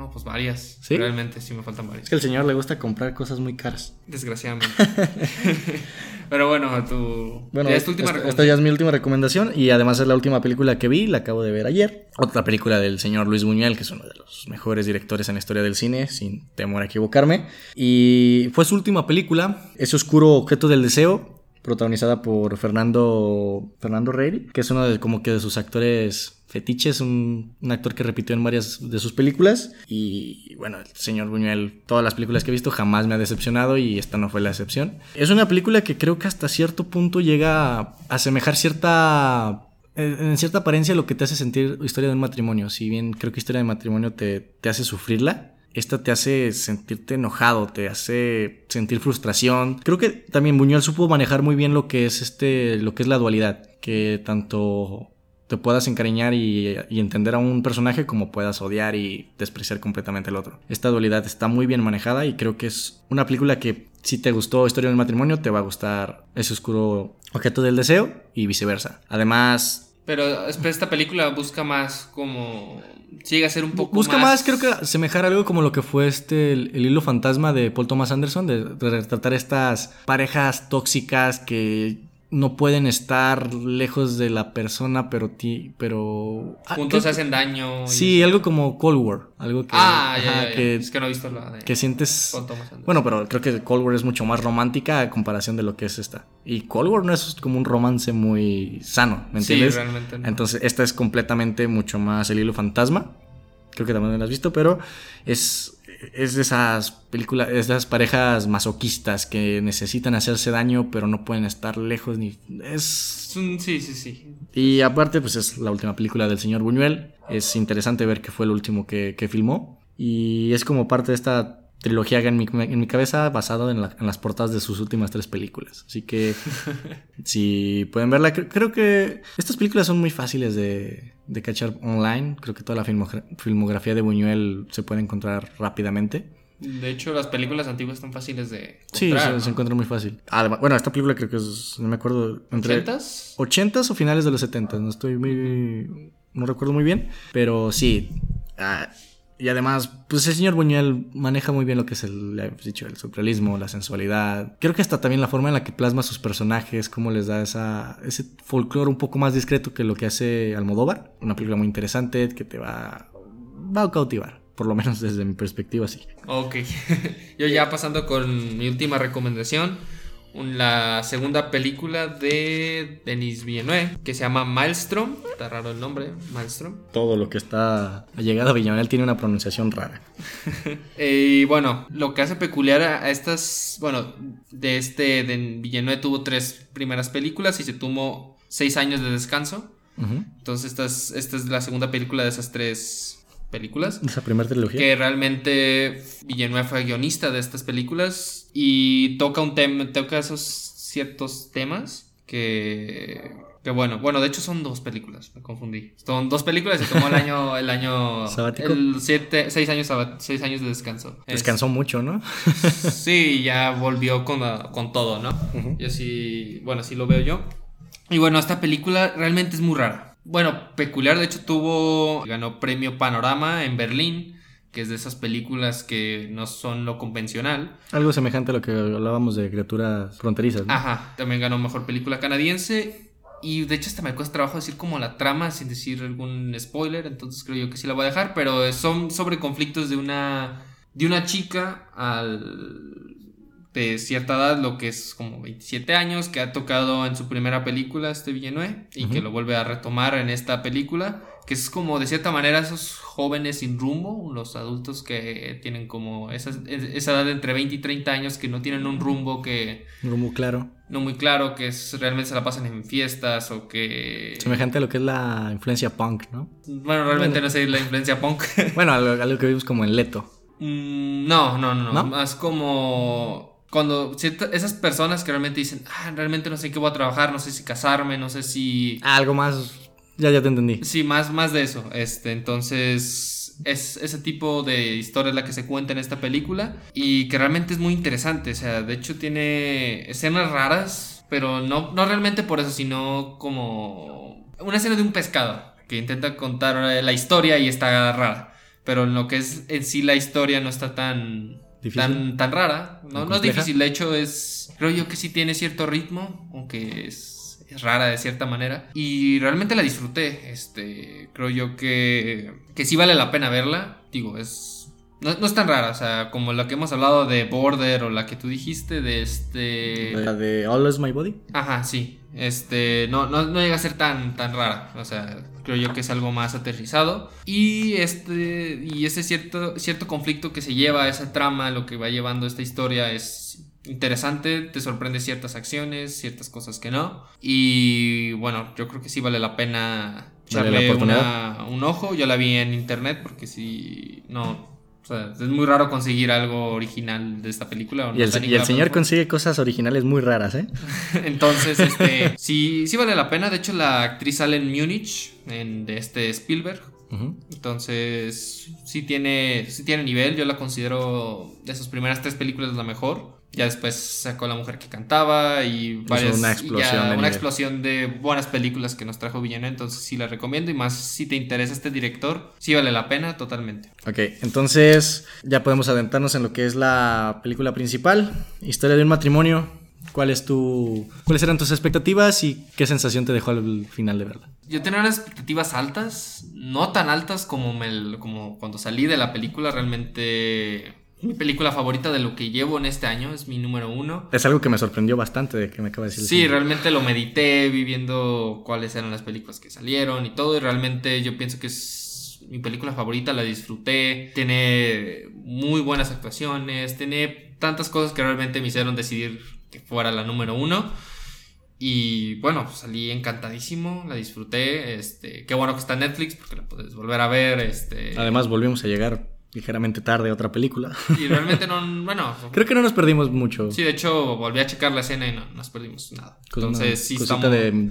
No, pues varias. ¿Sí? Realmente sí me faltan varias. Es que al señor le gusta comprar cosas muy caras. Desgraciadamente. [LAUGHS] Pero bueno, tu. Bueno, ya es tu última esta, esta ya es mi última recomendación y además es la última película que vi, la acabo de ver ayer. Otra película del señor Luis Buñuel, que es uno de los mejores directores en la historia del cine, sin temor a equivocarme. Y fue su última película, Ese oscuro objeto del deseo, protagonizada por Fernando Fernando Rey, que es uno de como que de sus actores fetiches, un, un actor que repitió en varias de sus películas y bueno, el señor Buñuel, todas las películas que he visto jamás me ha decepcionado y esta no fue la excepción. Es una película que creo que hasta cierto punto llega a asemejar cierta en cierta apariencia lo que te hace sentir historia de un matrimonio. Si bien creo que historia de matrimonio te, te hace sufrirla, esta te hace sentirte enojado, te hace sentir frustración. Creo que también Buñuel supo manejar muy bien lo que es este, lo que es la dualidad, que tanto te puedas encariñar y, y entender a un personaje como puedas odiar y despreciar completamente al otro. Esta dualidad está muy bien manejada y creo que es una película que si te gustó Historia del matrimonio te va a gustar ese oscuro objeto del deseo y viceversa. Además Pero espera, esta película busca más como. Llega a ser un poco Busca más. más, creo que asemejar algo como lo que fue este el, el hilo fantasma de Paul Thomas Anderson, de, de retratar estas parejas tóxicas que no pueden estar lejos de la persona, pero ti, pero ah, Juntos se hacen daño. y- Sí, algo como Cold War, algo que Ah, ya, ajá, ya, ya. que, Es que no he visto la de. que sientes bueno, pero creo que Cold War es mucho más romántica a comparación de lo que es esta. Y Cold War no es como un romance muy sano, ¿me Sí, entiendes? realmente no. Entonces, esta es completamente mucho más el hilo fantasma. Creo que también lo has visto, pero es, es de esas películas, es de esas parejas masoquistas que necesitan hacerse daño, pero no pueden estar lejos ni. Es. Un- Sí, sí, sí. Y aparte, pues es la última película del señor Buñuel. Es interesante ver que fue el último que, que filmó. Y es como parte de esta trilogía en mi, en mi cabeza basado en, la- en las portadas de sus últimas tres películas. Así que [LAUGHS] si pueden verla, cre- creo que estas películas son muy fáciles de, de cachar online. Creo que toda la filmogra- filmografía de Buñuel se puede encontrar rápidamente. De hecho, las películas antiguas están fáciles de. Sí, se, se encuentra muy fácil. Además, bueno, esta película creo que es, no me acuerdo, entre... ¿80s? 80s o finales de los 70 no estoy muy no recuerdo muy bien, pero sí. ah, y además, pues el señor Buñuel maneja muy bien lo que es el, hemos dicho, el surrealismo, la sensualidad. Creo que hasta también la forma en la que plasma sus personajes, cómo les da esa, ese folclore un poco más discreto que lo que hace Almodóvar. Una película muy interesante que te va, va a cautivar, por lo menos desde mi perspectiva, sí. Ok. [LAUGHS] Yo ya pasando con mi última recomendación. La segunda película de Denis Villeneuve, que se llama Maelstrom. Está raro el nombre, Maelstrom. Todo lo que está allegado a Villanel tiene una pronunciación rara. [LAUGHS] Eh, y bueno, lo que hace peculiar a estas, bueno, de este, de Villeneuve tuvo tres primeras películas y se tomó seis años de descanso. Entonces esta es, esta es la segunda película de esas tres películas. Esa primera trilogía. Que realmente Villeneuve fue guionista de estas películas y toca un tema, toca esos ciertos temas que, que bueno, bueno, de hecho son dos películas, me confundí. Son dos películas y tomó el año, [LAUGHS] el año, ¿Sabático? el siete, seis años, seis años de descanso. Es- Descansó mucho, ¿no? [LAUGHS] Sí, ya volvió con, la- con todo, ¿no? Ujú. Y así, bueno, así lo veo yo. Y bueno, esta película realmente es muy rara. Bueno, peculiar, de hecho tuvo, ganó premio Panorama en Berlín, que es de esas películas que no son lo convencional. Algo semejante a lo que hablábamos de criaturas fronterizas, ¿no? Ajá, también ganó Mejor Película Canadiense. Y de hecho hasta me cuesta trabajo decir como la trama sin decir algún spoiler, entonces creo yo que sí la voy a dejar, pero son sobre conflictos de una de una chica al de cierta edad, lo que es como 27 años, que ha tocado en su primera película este Villeneuve y que lo vuelve a retomar en esta película, que es como de cierta manera esos jóvenes sin rumbo, los adultos que tienen como esa, esa edad de entre 20 y 30 años que no tienen un rumbo que Un rumbo claro. no muy claro, que es, realmente se la pasan en fiestas o que... Semejante a lo que es la influencia punk, ¿no? Bueno, realmente Bueno. no sé la influencia punk. Bueno, algo, algo que vimos como en Leto. Mm, no, no, no, ¿No? Más como cuando esas personas que realmente dicen, ah, realmente no sé qué voy a trabajar, no sé si casarme, no sé si... Ah, algo más. Ya, ya te entendí. Sí, más, más de eso. Este, entonces, es ese tipo de historia es la que se cuenta en esta película y que realmente es muy interesante. O sea, de hecho tiene escenas raras, pero no, no realmente por eso, sino como una escena de un pescado que intenta contar la historia y está rara. pero en lo que es en sí la historia no está tan. Tan, tan rara. No, ¿Tan no es difícil, de hecho es. Creo yo que sí tiene cierto ritmo, aunque es, es rara de cierta manera. Y realmente la disfruté. Este. Creo yo que. que sí vale la pena verla. Digo, es. No, no es tan rara, o sea, como la que hemos hablado de Border o la que tú dijiste de este. La de All is My Body. Ajá, sí. Este, no, no, no llega a ser tan, tan rara. O sea, creo yo que es algo más aterrizado. Y este, y ese cierto, cierto conflicto que se lleva, esa trama, lo que va llevando esta historia es interesante. Te sorprende ciertas acciones, ciertas cosas que no. Y bueno, yo creo que sí vale la pena echarle un ojo. Yo la vi en internet porque sí, no. O sea, es muy raro conseguir algo original de esta película. o Y el, y señor consigue cosas originales muy raras, ¿eh? [LAUGHS] Entonces, este, sí, sí vale la pena. De hecho, la actriz sale en Múnich, en, de este Spielberg. Entonces, sí tiene, sí tiene nivel. Yo la considero de sus primeras tres películas la mejor. Ya después sacó La Mujer que Cantaba y varias. una explosión de una explosión de buenas películas que nos trajo Villena. Entonces, sí la recomiendo. Y más si te interesa este director, sí vale la pena totalmente. Ok, entonces ya podemos adentrarnos en lo que es la película principal, Historia de un matrimonio. ¿Cuál es tu, ¿Cuáles eran tus expectativas y qué sensación te dejó al final de verla? Yo tenía unas expectativas altas, no tan altas como, me, como cuando salí de la película. Realmente, mi película favorita de lo que llevo en este año es mi número uno. Es algo que me sorprendió bastante de que me acaba de decir. Sí, realmente lo medité viviendo cuáles eran las películas que salieron y todo. Y realmente yo pienso que es mi película favorita, la disfruté. Tiene muy buenas actuaciones, tiene tantas cosas que realmente me hicieron decidir que fuera la número uno. Y bueno, pues, salí encantadísimo, la disfruté. Este, qué bueno que está en Netflix porque la puedes volver a ver. Este, Además, volvimos a llegar ligeramente tarde otra película. y realmente no, bueno, [LAUGHS] Creo que no nos perdimos mucho. sí, de hecho volví a checar la escena y no nos perdimos nada. Entonces sí cosita estamos. de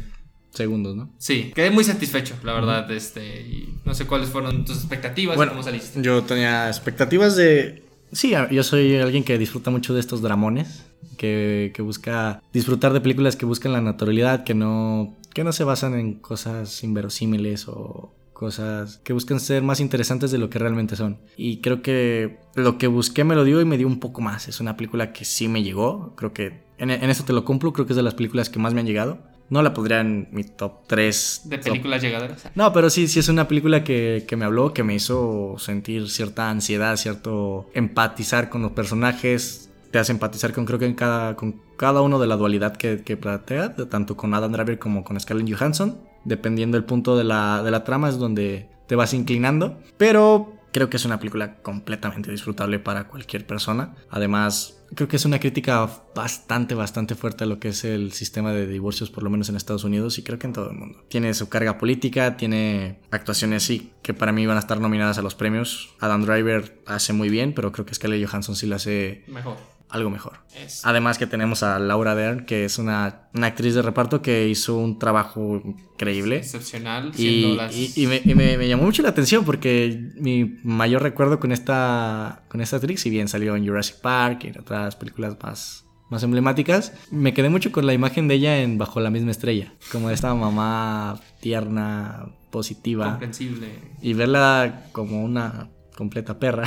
segundos, ¿no? Sí, quedé muy satisfecho, la verdad, este, y no sé cuáles fueron tus expectativas y Bueno, cómo saliste. yo tenía expectativas de... Sí, yo soy alguien que disfruta mucho de estos dramones, que, que busca disfrutar de películas que buscan la naturalidad, que no, que no se basan en cosas inverosímiles o cosas que buscan ser más interesantes de lo que realmente son. Y creo que lo que busqué me lo dio y me dio un poco más. Es una película que sí me llegó, creo que en, en eso te lo cumplo, creo que es de las películas que más me han llegado. No la pondría en mi top 3 De películas llegaderas. no, pero sí, sí es una película que, que me habló, que me hizo sentir cierta ansiedad, cierto empatizar con los personajes. Te hace empatizar con creo que en cada, con cada uno de la dualidad que, que plantea, tanto con Adam Driver como con Scarlett Johansson. Dependiendo del punto de la, de la trama es donde te vas inclinando. Pero creo que es una película completamente disfrutable para cualquier persona. Además, creo que es una crítica bastante, bastante fuerte a lo que es el sistema de divorcios, por lo menos en Estados Unidos y creo que en todo el mundo. Tiene su carga política, tiene actuaciones, sí, que para mí van a estar nominadas a los premios. Adam Driver hace muy bien, pero creo que Scarlett Johansson sí la hace Mejor. Algo mejor. Es- Además que tenemos a Laura Dern, que es una, una actriz de reparto que hizo un trabajo increíble. excepcional. Y, las... y- y me, y me- me llamó mucho la atención porque mi mayor recuerdo con esta, con esta actriz, si bien salió en Jurassic Park y en otras películas más, más emblemáticas, me quedé mucho con la imagen de ella en Bajo la misma estrella, como esta mamá tierna, positiva, comprensible. y verla como una completa perra.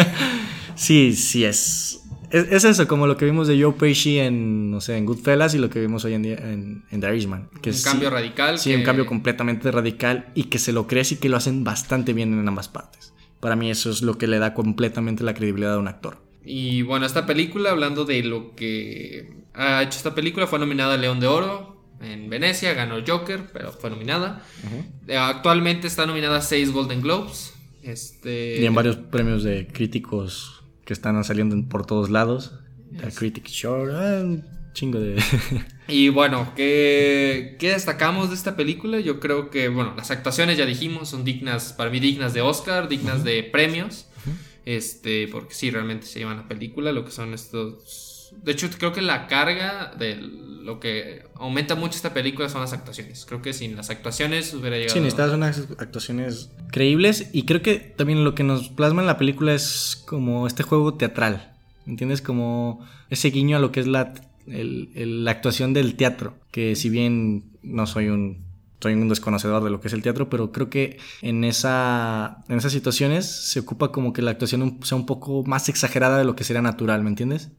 [LAUGHS] sí, sí es. Es. es eso, como lo que vimos de Joe Pesci en, no sé, en Goodfellas y lo que vimos hoy en día en, en The Irishman. Que un sí- cambio radical. Sí, que- un cambio completamente radical y que se lo crees y que lo hacen bastante bien en ambas partes. Para mí eso es lo que le da completamente la credibilidad a un actor. Y bueno, esta película, hablando de lo que ha hecho esta película, fue nominada al León de Oro en Venecia, ganó Joker, pero fue nominada. Eh, Actualmente está nominada a seis Golden Globes. Este, Y en varios premios de críticos que están saliendo por todos lados. The Critic Show, ah, un chingo de... [LAUGHS] Y bueno, ¿qué, ¿qué destacamos de esta película? Yo creo que, bueno, las actuaciones ya dijimos, son dignas, para mí dignas de Oscar, dignas de premios. Este, porque sí, realmente se llevan la película, lo que son estos... De hecho, creo que la carga de lo que aumenta mucho esta película son las actuaciones. Creo que sin las actuaciones hubiera llegado... Sí, necesitas unas actuaciones creíbles y creo que también lo que nos plasma en la película es como este juego teatral, ¿entiendes? Como ese guiño a lo que es la, el- la actuación del teatro, que si bien no soy un soy un desconocedor de lo que es el teatro, pero creo que en, esa, en esas situaciones se ocupa como que la actuación sea un poco más exagerada de lo que sería natural, ¿me entiendes?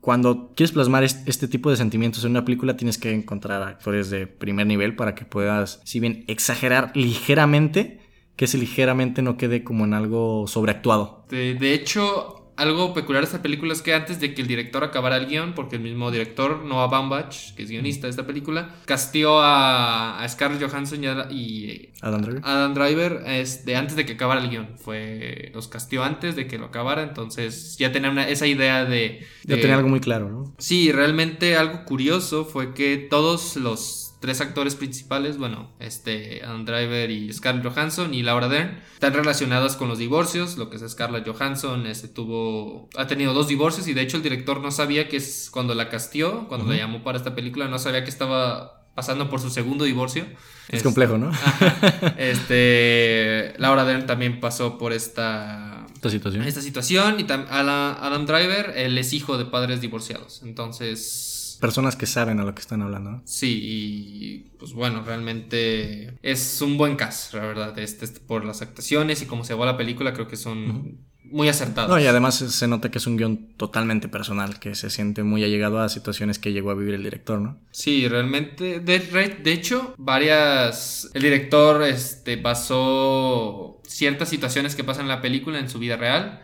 Cuando quieres plasmar est- este tipo de sentimientos en una película, tienes que encontrar actores de primer nivel para que puedas, si bien exagerar ligeramente, que ese ligeramente no quede como en algo sobreactuado. De, de hecho, algo peculiar de esta película es que antes de que el director acabara el guion, porque el mismo director, Noah Baumbach, que es guionista de esta película, castió a, a Scarlett Johansson y, a- y Adam Driver. Adam Driver este, antes de que acabara el guion. Fue, los castió antes de que lo acabara, entonces ya tenía una- esa idea de... Ya de- tenía algo muy claro, ¿no? Sí, realmente algo curioso fue que todos los tres actores principales, bueno, este Adam Driver y Scarlett Johansson y Laura Dern, están relacionadas con los divorcios. Lo que es Scarlett Johansson, este tuvo, ha tenido dos divorcios y de hecho el director no sabía que es cuando la castió, cuando la llamó para esta película, no sabía que estaba pasando por su segundo divorcio. Es Este, complejo, ¿no? Ajá. Este, Laura Dern también pasó por esta Esta situación. esta situación y Adam Driver, él es hijo de padres divorciados. Entonces, Personas que saben a lo que están hablando, ¿no? sí, y pues bueno, realmente es un buen cast, la verdad, este, este, por las actuaciones y cómo se va la película, creo que son muy acertados. No, y además se nota que es un guion totalmente personal, que se siente muy allegado a situaciones que llegó a vivir el director, ¿no? Sí, realmente. De, hecho, varias. El director este, basó ciertas situaciones que pasan en la película en su vida real.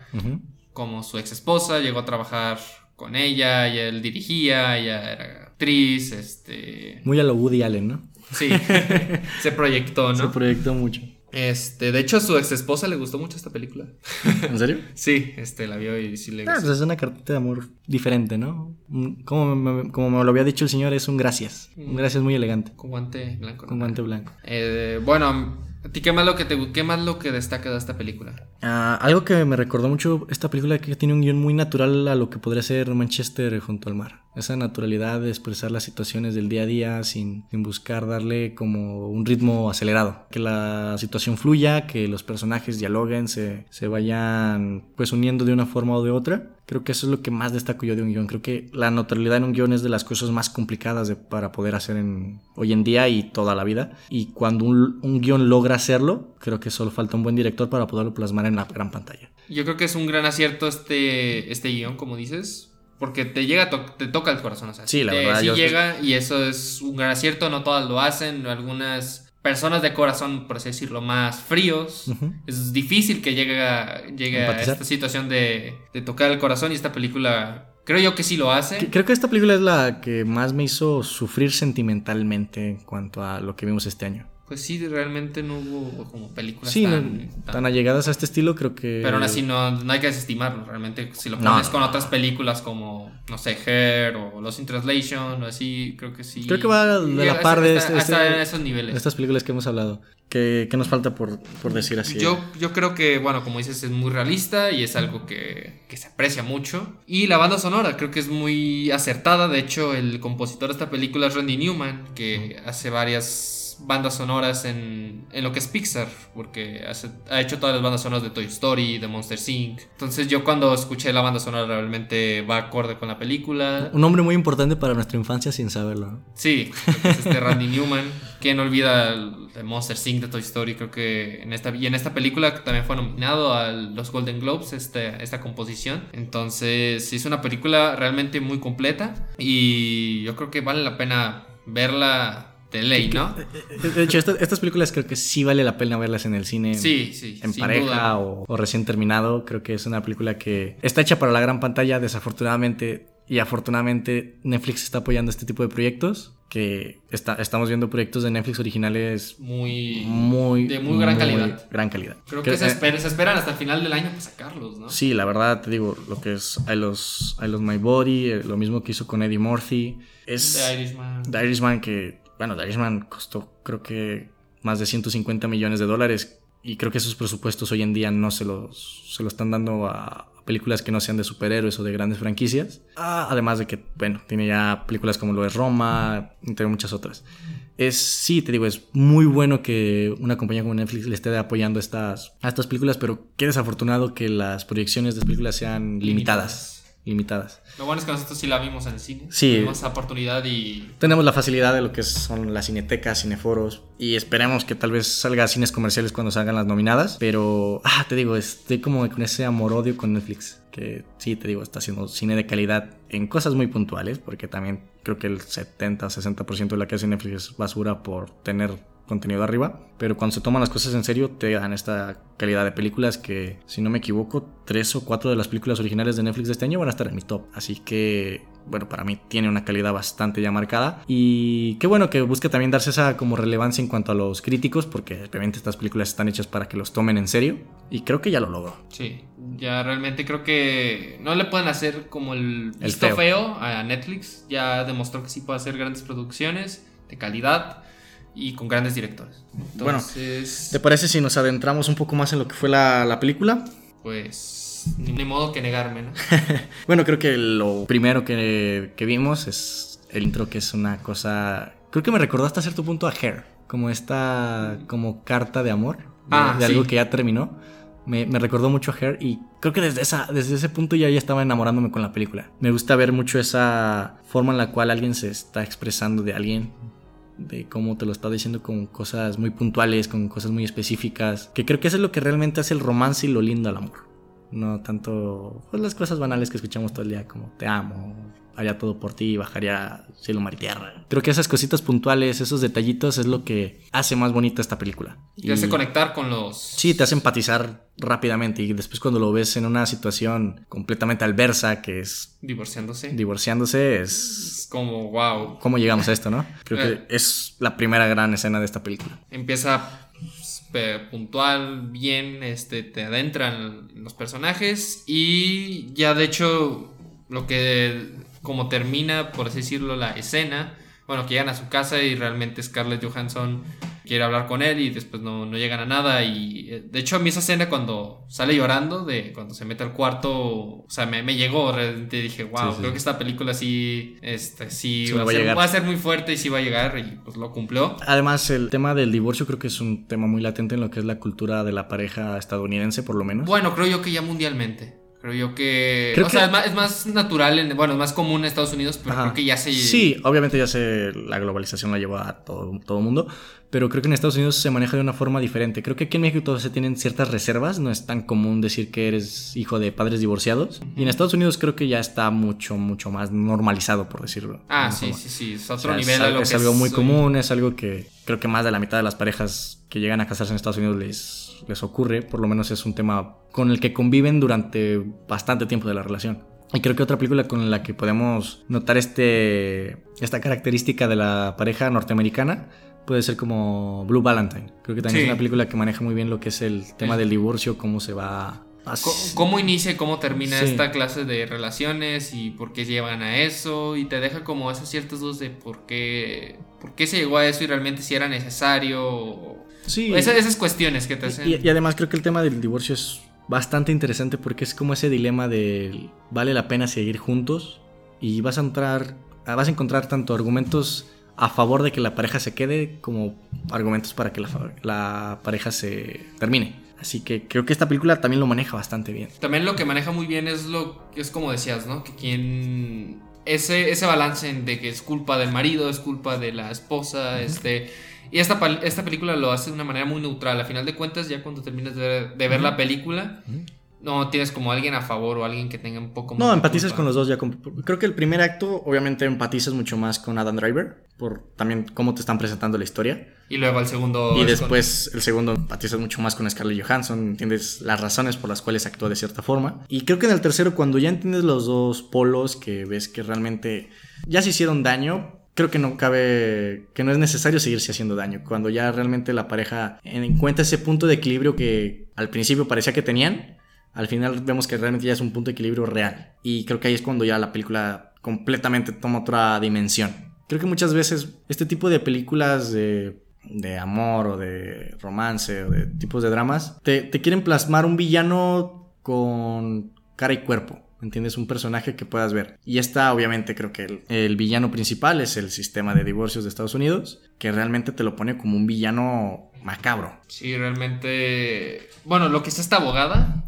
Como su ex esposa, llegó a trabajar con ella, y él dirigía, ella era actriz, este. Muy a lo Woody Allen, ¿no? Sí, [LAUGHS] se proyectó, Se ¿no? proyectó mucho. Este, de hecho, a su ex esposa le gustó mucho esta película. ¿En serio? [LAUGHS] Sí, este, la vio y sí le Ah, gustó. pues es una cartita de amor diferente, ¿no? Un- Como me, como me lo había dicho el señor, es un gracias. Un gracias muy elegante, Con guante blanco. con ¿no? guante blanco. Eh, bueno, ¿a ti qué más lo que te qué más lo que destaca de esta película? Ah, algo que me recordó mucho esta película que tiene un guion muy natural a lo que podría ser Manchester junto al mar. Esa naturalidad de expresar las situaciones del día a día sin, sin buscar darle como un ritmo acelerado. Que la situación fluya, que los personajes dialoguen, se, se vayan pues uniendo de una forma o de otra. Creo que eso es lo que más destaco yo de un guion. Creo que la naturalidad en un guion es de las cosas más complicadas de- para poder hacer en, hoy en día y toda la vida. Y cuando un, un guion logra hacerlo, creo que solo falta un buen director para poderlo plasmar en la gran pantalla. Yo creo que es un gran acierto este, este guion, como dices. Porque te llega, to- te toca el corazón. O sea, Sí, la te- verdad, sí yo- llega y eso es un gran acierto. No todas lo hacen. Algunas personas de corazón, por así decirlo, más fríos. Es difícil que llegue a, llegue a esta situación de, de tocar el corazón. Y esta película, creo yo que sí lo hace. Creo que esta película es la que más me hizo sufrir sentimentalmente en cuanto a lo que vimos este año. Pues sí, realmente no hubo como películas Sí, tan, no- tan- tan allegadas a este estilo, creo que. Pero aún así no, no hay que desestimarlo. Realmente, si lo pones no, con otras películas como, no sé, Hair o Lost in Translation o así, creo que sí. Creo que va de la par de hasta, este- este- esos niveles. Estas películas que hemos hablado. ¿Qué, qué nos falta por, por decir así? Yo, yo creo que, bueno, como dices, es muy realista y es algo que, que se aprecia mucho. Y la banda sonora creo que es muy acertada. De hecho, el compositor de esta película es Randy Newman, que hace varias bandas sonoras en, en lo que es Pixar, porque hace- ha hecho todas las bandas sonoras de Toy Story, de Monster Inc. Entonces yo cuando escuché la banda sonora realmente va acorde con la película. Un nombre muy importante para nuestra infancia sin saberlo. ¿no? Sí, es este Randy Newman. ¿Quién olvida el de Monster Inc. de Toy Story? Creo que en esta, y en esta película también fue nominado a los Golden Globes este, esta composición. Entonces, es una película realmente muy completa y yo creo que vale la pena verla de ley, ¿no? De hecho, esta- estas películas creo que sí vale la pena verlas en el cine. Sí, sí, En pareja o, o recién terminado. Creo que es una película que está hecha para la gran pantalla. Desafortunadamente y afortunadamente, Netflix está apoyando este tipo de proyectos. Que está, estamos viendo proyectos de Netflix originales Muy, muy. de muy gran calidad. Gran calidad. Creo que se, eh, se esperan hasta el final del año para sacarlos, ¿no? Sí, la verdad, te digo, lo que es I Lost My Body, eh, lo mismo que hizo con Eddie Murphy. Es The Irishman. The Irishman que, bueno, The Irishman costó creo que más de 150 millones de dólares y creo que esos presupuestos hoy en día no se los, se lo están dando a películas que no sean de superhéroes o de grandes franquicias. Ah, además de que, bueno, tiene ya películas como lo es Roma, entre muchas otras. Es, sí, te digo, es muy bueno que una compañía como Netflix le esté apoyando estas, a estas películas, pero qué desafortunado que las proyecciones de las películas sean limitadas. limitadas. Lo bueno es que nosotros sí la vimos en el cine. Sí. Tuvimos esa oportunidad y Tenemos la facilidad de lo que son las cinetecas, cineforos y esperemos que tal vez salga a cines comerciales cuando salgan las nominadas. Pero, ah, te digo, estoy como con ese amor-odio con Netflix. Que sí, te digo, está haciendo cine de calidad en cosas muy puntuales, porque también creo que el 70 o 60% de la que hace Netflix es basura por tener contenido arriba, pero cuando se toman las cosas en serio te dan esta calidad de películas que, si no me equivoco, tres o cuatro de las películas originales de Netflix de este año van a estar en mi top, así que, bueno, para mí tiene una calidad bastante ya marcada y qué bueno que busque también darse esa como relevancia en cuanto a los críticos, porque obviamente estas películas están hechas para que los tomen en serio y creo que ya lo logró. sí, ya realmente creo que no le pueden hacer como el El visto feo. feo. a Netflix. Ya demostró que sí puede hacer grandes producciones de calidad y con grandes directores. Bueno, Entonces, ¿Te parece si nos adentramos un poco más en lo que fue la, la película? pues ni modo que negarme, ¿no? [LAUGHS] Bueno, creo que lo primero que, que vimos es el intro, que es una cosa. Creo que me recordó hasta cierto punto a Hair, como esta como carta de amor, de, Ah, de algo sí. que ya terminó. Me, me recordó mucho a Hair y creo que desde, esa, desde ese punto ya, ya estaba enamorándome con la película. Me gusta ver mucho esa forma en la cual alguien se está expresando de alguien, de cómo te lo está diciendo con cosas muy puntuales, con cosas muy específicas, que creo que eso es lo que realmente hace el romance y lo lindo al amor. No tanto pues, las cosas banales que escuchamos todo el día, como te amo, haría todo por ti, bajaría cielo, mar y tierra. Creo que esas cositas puntuales, esos detallitos es lo que hace más bonita esta película. Te hace Y- conectar con los... Sí, te hace empatizar rápidamente y después cuando lo ves en una situación completamente adversa, que es Divorciándose. divorciándose, es... es como, wow. ¿Cómo llegamos a esto, no? Creo Eh. que es la primera gran escena de esta película. Empieza pues, puntual, bien, este, te adentran los personajes y ya de hecho lo que como termina, por así decirlo, la escena, bueno, que llegan a su casa y realmente Scarlett Johansson quiere hablar con él y después no, no llegan a nada y eh, de hecho a mí esa escena cuando sale llorando, de cuando se mete al cuarto, o sea, me, me llegó, realmente dije, wow, Sí, sí. creo que esta película sí, este, sí, Sí va, va a ser, va a ser muy fuerte y sí va a llegar y pues lo cumplió. Además, el tema del divorcio creo que es un tema muy latente en lo que es la cultura de la pareja estadounidense, por lo menos. Bueno, creo yo que ya mundialmente. Creo yo que. Creo o sea, que- es más, es más natural, en, bueno, es más común en Estados Unidos, pero Ajá. creo que ya se. Sí, obviamente ya sé, la globalización la lleva a todo todo mundo, pero creo que en Estados Unidos se maneja de una forma diferente. Creo que aquí en México se tienen ciertas reservas, no es tan común decir que eres hijo de padres divorciados. Y en Estados Unidos creo que ya está mucho, mucho más normalizado, por decirlo. de Ah, sí, forma. sí, sí. Es O otro sea, nivel es, a lo es que algo muy soy. común, es algo que creo que más de la mitad de las parejas que llegan a casarse en Estados Unidos les, les ocurre, por lo menos es un tema con el que conviven durante bastante tiempo de la relación. Y creo que otra película con la que podemos notar este, esta característica de la pareja norteamericana puede ser como Blue Valentine. Creo que también Sí. es una película que maneja muy bien lo que es el tema del divorcio, cómo se va... ¿Cómo inicia y cómo termina Sí. esta clase de relaciones y por qué llevan a eso? Y te deja como esas ciertas dudas de por qué, por qué se llegó a eso y realmente si era necesario. o- Sí. Esas, esas cuestiones que te hacen. Y, y además creo que el tema del divorcio es bastante interesante porque es como ese dilema de vale la pena seguir juntos y vas a entrar vas a encontrar tanto argumentos a favor de que la pareja se quede como argumentos para que la, la pareja se termine. Así que creo que esta película también lo maneja bastante bien. También lo que maneja muy bien es lo que es como decías, ¿no? Que quien ese ese balance de que es culpa del marido, es culpa de la esposa, este y esta esta película lo hace de una manera muy neutral. A final de cuentas, ya cuando terminas de, de ver la película, no tienes como alguien a favor o alguien que tenga un poco más No, empatizas culpa. con los dos ya. creo que el primer acto obviamente empatizas mucho más con Adam Driver por también cómo te están presentando la historia. Y luego al segundo Y es después el segundo empatizas mucho más con Scarlett Johansson, entiendes las razones por las cuales actúa de cierta forma. Y creo que en el tercero, cuando ya entiendes los dos polos, que ves que realmente ya se hicieron daño, creo que no cabe, que no es necesario seguirse haciendo daño. Cuando ya realmente la pareja encuentra ese punto de equilibrio que al principio parecía que tenían, al final vemos que realmente ya es un punto de equilibrio real. Y creo que ahí es cuando ya la película completamente toma otra dimensión. Creo que muchas veces este tipo de películas de, de amor o de romance o de tipos de dramas te, te quieren plasmar un villano con cara y cuerpo. ¿Entiendes? Un personaje que puedas ver. Y esta, obviamente, creo que el, el villano principal es el sistema de divorcios de Estados Unidos, que realmente te lo pone como un villano macabro. Sí, realmente. Bueno, lo que es esta abogada.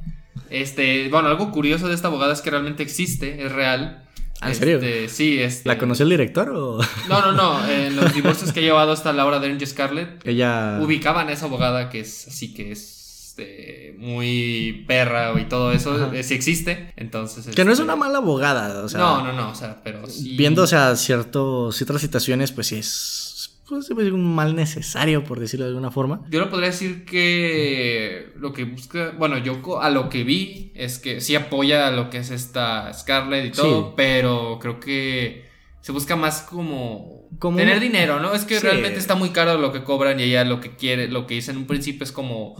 Este, bueno, algo curioso de esta abogada es que realmente existe, es real. ¿Ah, en serio? Este, sí, este, ¿La conoció el director o No, no, no. [LAUGHS] En los divorcios que ha llevado hasta Laura Dern y Scarlett, ella... ubicaban a esa abogada que es así que es este, muy perra y todo eso, Ajá. eh, sí existe. Entonces. Que no es este, una mala abogada, o sea... no, no, no, o sea, pero sí. Viendo, o sea, ciertos, ciertas situaciones, pues sí es pues, un mal necesario, por decirlo de alguna forma. Yo le podría decir que lo que busca, bueno, yo a lo que vi es que sí apoya a lo que es esta Scarlett y todo, Sí. pero creo que se busca más como, Como tener un- dinero, ¿no? Es que Sí. realmente está muy caro lo que cobran y ella lo que quiere, lo que dice en un principio es como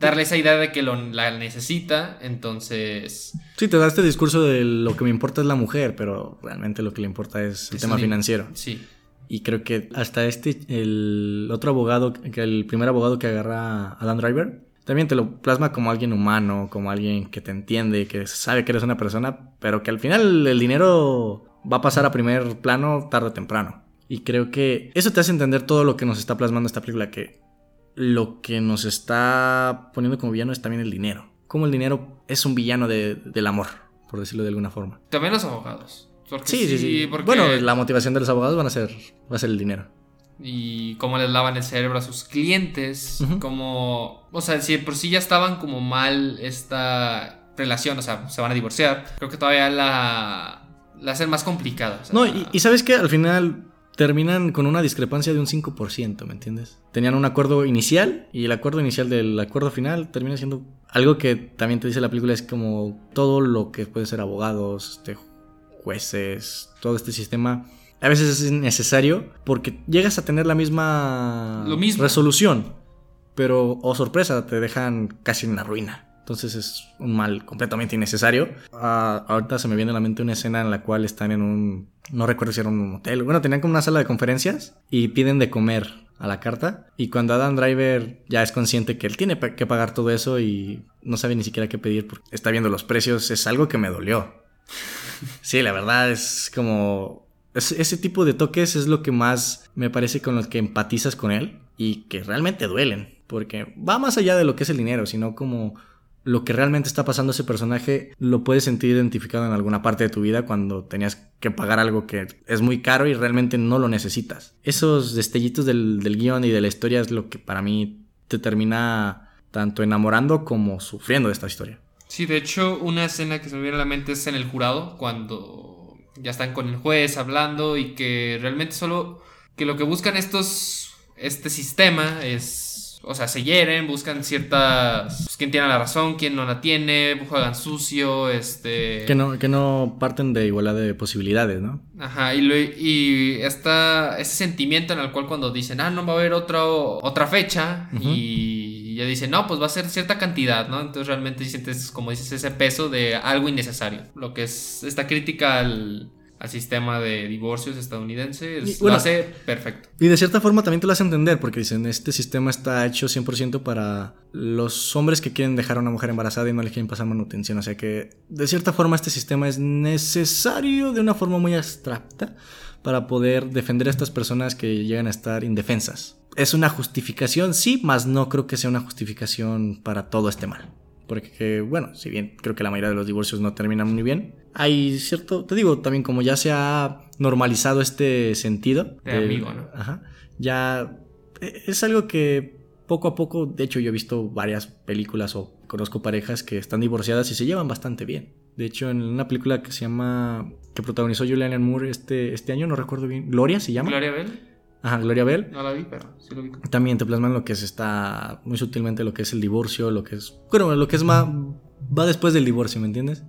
darle esa idea de que lo, la necesita, entonces... Sí, te da este discurso de lo que me importa es la mujer, pero realmente lo que le importa es el Es tema un- financiero. Sí. Y creo que hasta este, el otro abogado, que el primer abogado que agarra a Adam Driver, también te lo plasma como alguien humano, como alguien que te entiende, que sabe que eres una persona, pero que al final el dinero va a pasar a primer plano tarde o temprano. Y creo que eso te hace entender todo lo que nos está plasmando esta película, que lo que nos está poniendo como villano es también el dinero. Como el dinero es un villano de- del amor, por decirlo de alguna forma. También los abogados. Sí, sí, sí. porque- Bueno, la motivación de los abogados van a ser, va a ser el dinero. y cómo les lavan el cerebro a sus clientes, como, o sea, si por sí ya estaban como mal esta relación, o sea, se van a divorciar, creo que todavía la, la hacen más complicada. o sea, No, y, y sabes que al final terminan con una discrepancia de un 5%, ¿me entiendes? Tenían un acuerdo inicial y el acuerdo inicial del acuerdo final termina siendo algo que también te dice la película, es como todo lo que puede ser abogados, este, jueces, todo este sistema. A veces es innecesario porque llegas a tener la misma Lo mismo. resolución, pero, oh sorpresa, te dejan casi en la ruina. Entonces es un mal completamente innecesario. Ah, ahorita se me viene a la mente una escena en la cual están en un... No recuerdo si era un hotel. Bueno, tenían como una sala de conferencias y piden de comer a la carta. Y cuando Adam Driver ya es consciente que él tiene que pagar todo eso y no sabe ni siquiera qué pedir porque está viendo los precios, es algo que me dolió. Sí, la verdad es como... es- ese tipo de toques es lo que más me parece con los que empatizas con él y que realmente duelen. Porque va más allá de lo que es el dinero, sino como lo que realmente está pasando a ese personaje lo puedes sentir identificado en alguna parte de tu vida cuando tenías que pagar algo que es muy caro y realmente no lo necesitas. Esos destellitos del, del guion y de la historia es lo que para mí te termina tanto enamorando como sufriendo de esta historia. Sí, de hecho, una escena que se me viene a la mente es en el jurado, cuando ya están con el juez hablando y que realmente solo que lo que buscan estos, este sistema es, o sea, se hieren, buscan ciertas, pues, quién tiene la razón, quién no la tiene, juegan sucio, este... Que no, que no parten de igualdad de posibilidades, ¿no? Ajá, y, lo- y esta, ese sentimiento en el cual cuando dicen, ah, no va a haber otro, otra fecha, y ya dicen, no, pues va a ser cierta cantidad, ¿no? Entonces realmente sientes, como dices, ese peso de algo innecesario. Lo que es esta crítica al, al sistema de divorcios estadounidense es- Y, bueno, lo hace perfecto. Y de cierta forma también te lo hace entender, porque dicen, este sistema está hecho 100% para los hombres que quieren dejar a una mujer embarazada y no le quieren pasar manutención. O sea que, de cierta forma, este sistema es necesario de una forma muy abstracta para poder defender a estas personas que llegan a estar indefensas. Es una justificación, sí, mas no creo que sea una justificación para todo este mal. Porque, bueno, si bien creo que la mayoría de los divorcios no terminan muy bien, hay cierto, te digo, también como ya se ha normalizado este sentido. De amigo, ¿no? Ajá. Ya eh, es algo que poco a poco, de hecho yo he visto varias películas o conozco parejas que están divorciadas y se llevan bastante bien. De hecho, en una película que se llama, que protagonizó Julianne Moore este, este año, no recuerdo bien, Gloria se llama. Gloria Bell, Ajá, Gloria Bell. no la vi, pero sí lo vi. También te plasman lo que es está muy sutilmente lo que es el divorcio, lo que es, bueno, lo que es más va después del divorcio, ¿me entiendes?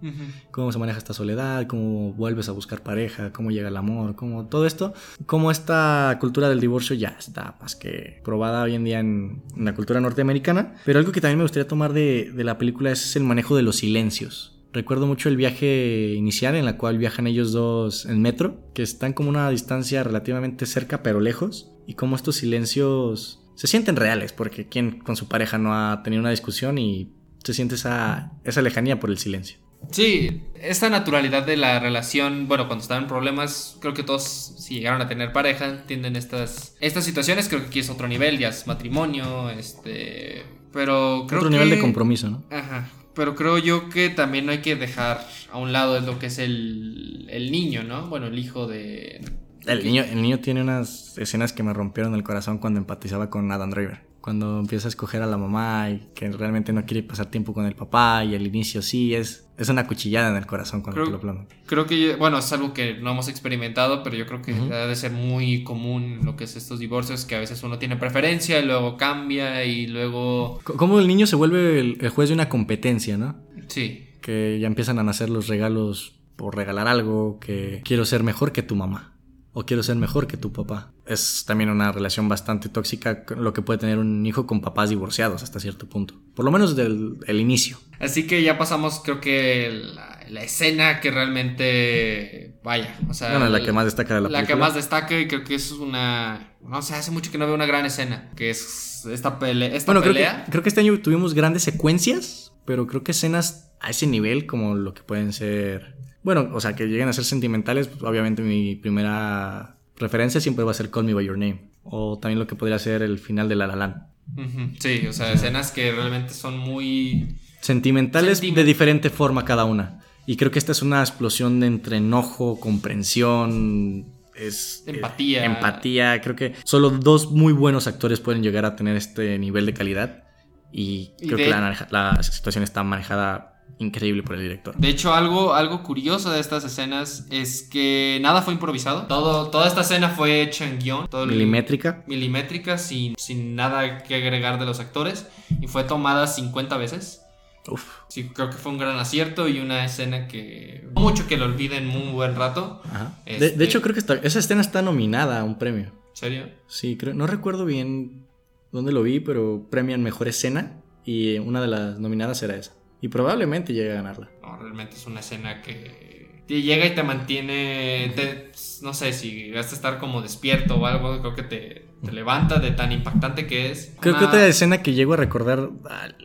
Cómo se maneja esta soledad, cómo vuelves a buscar pareja, cómo llega el amor, cómo todo esto, cómo esta cultura del divorcio ya está más que probada hoy en día en, en la cultura norteamericana. Pero algo que también me gustaría tomar de, de la película es el manejo de los silencios. Recuerdo mucho el viaje inicial en la cual viajan ellos dos en metro, que están como una distancia relativamente cerca pero lejos, y cómo estos silencios se sienten reales, porque quien con su pareja no ha tenido una discusión y se siente esa, esa lejanía por el silencio. Sí, esta naturalidad de la relación, bueno, cuando están en problemas, creo que todos, si llegaron a tener pareja, entienden estas, estas situaciones. Creo que aquí es otro nivel, ya es matrimonio, este. Pero creo Otro que. nivel de compromiso, ¿no? Ajá. pero creo yo que también no hay que dejar a un lado lo que es el, el niño, ¿no? Bueno, el hijo de... El niño, el niño tiene unas escenas que me rompieron el corazón cuando empatizaba con Adam Driver. Cuando empieza a escoger a la mamá y que realmente no quiere pasar tiempo con el papá y al inicio sí, es, es una cuchillada en el corazón cuando Creo- te lo plasman. Creo que, bueno, es algo que no hemos experimentado, pero yo creo que debe de ser muy común lo que es estos divorcios, que a veces uno tiene preferencia y luego cambia y luego... C- Cómo el niño se vuelve el, el juez de una competencia, ¿no? Sí, Que ya empiezan a nacer los regalos por regalar algo, que quiero ser mejor que tu mamá. O quiero ser mejor que tu papá. Es también una relación bastante tóxica lo que puede tener un hijo con papás divorciados hasta cierto punto. Por lo menos del el inicio. Así que ya pasamos, creo que la, la escena que realmente, vaya, o sea, Bueno, la que más destaca de la, la que más destaca y creo que es una, no sé, hace mucho que no veo una gran escena, que es esta, pele esta Bueno, creo que, creo que este año tuvimos grandes secuencias, pero creo que escenas a ese nivel, como lo que pueden ser. Bueno, o sea, que lleguen a ser sentimentales, pues, obviamente mi primera referencia siempre va a ser Call Me By Your Name. O también lo que podría ser el final de La La Land. Sí, o sea, escenas que realmente son muy... Sentimentales Sentiment- de diferente forma cada una. Y creo que esta es una explosión de entre enojo, comprensión, es Empatía. eh, empatía. Creo que solo dos muy buenos actores pueden llegar a tener este nivel de calidad. Y Y creo de- que la, la situación está manejada increíble por el director. De hecho, algo, algo curioso de estas escenas es que nada fue improvisado. Todo, toda esta escena fue hecha en guion. Todo el- Milimétrica. milimétrica, sin, sin nada que agregar de los actores. Y fue tomada 50 veces. Uf. Sí, creo que fue un gran acierto y una escena que... no Mucho que lo olviden muy buen rato. Ajá. De, Este- de hecho, creo que esa escena está nominada a un premio. ¿En serio? Sí, creo, no recuerdo bien dónde lo vi, pero premian mejor escena. Y una de las nominadas era esa. Y probablemente llegue a ganarla. No, realmente es una escena que te llega y te mantiene, te- no sé, si vas a estar como despierto o algo, creo que te, te levanta de tan impactante que es. Creo que otra escena que llego a recordar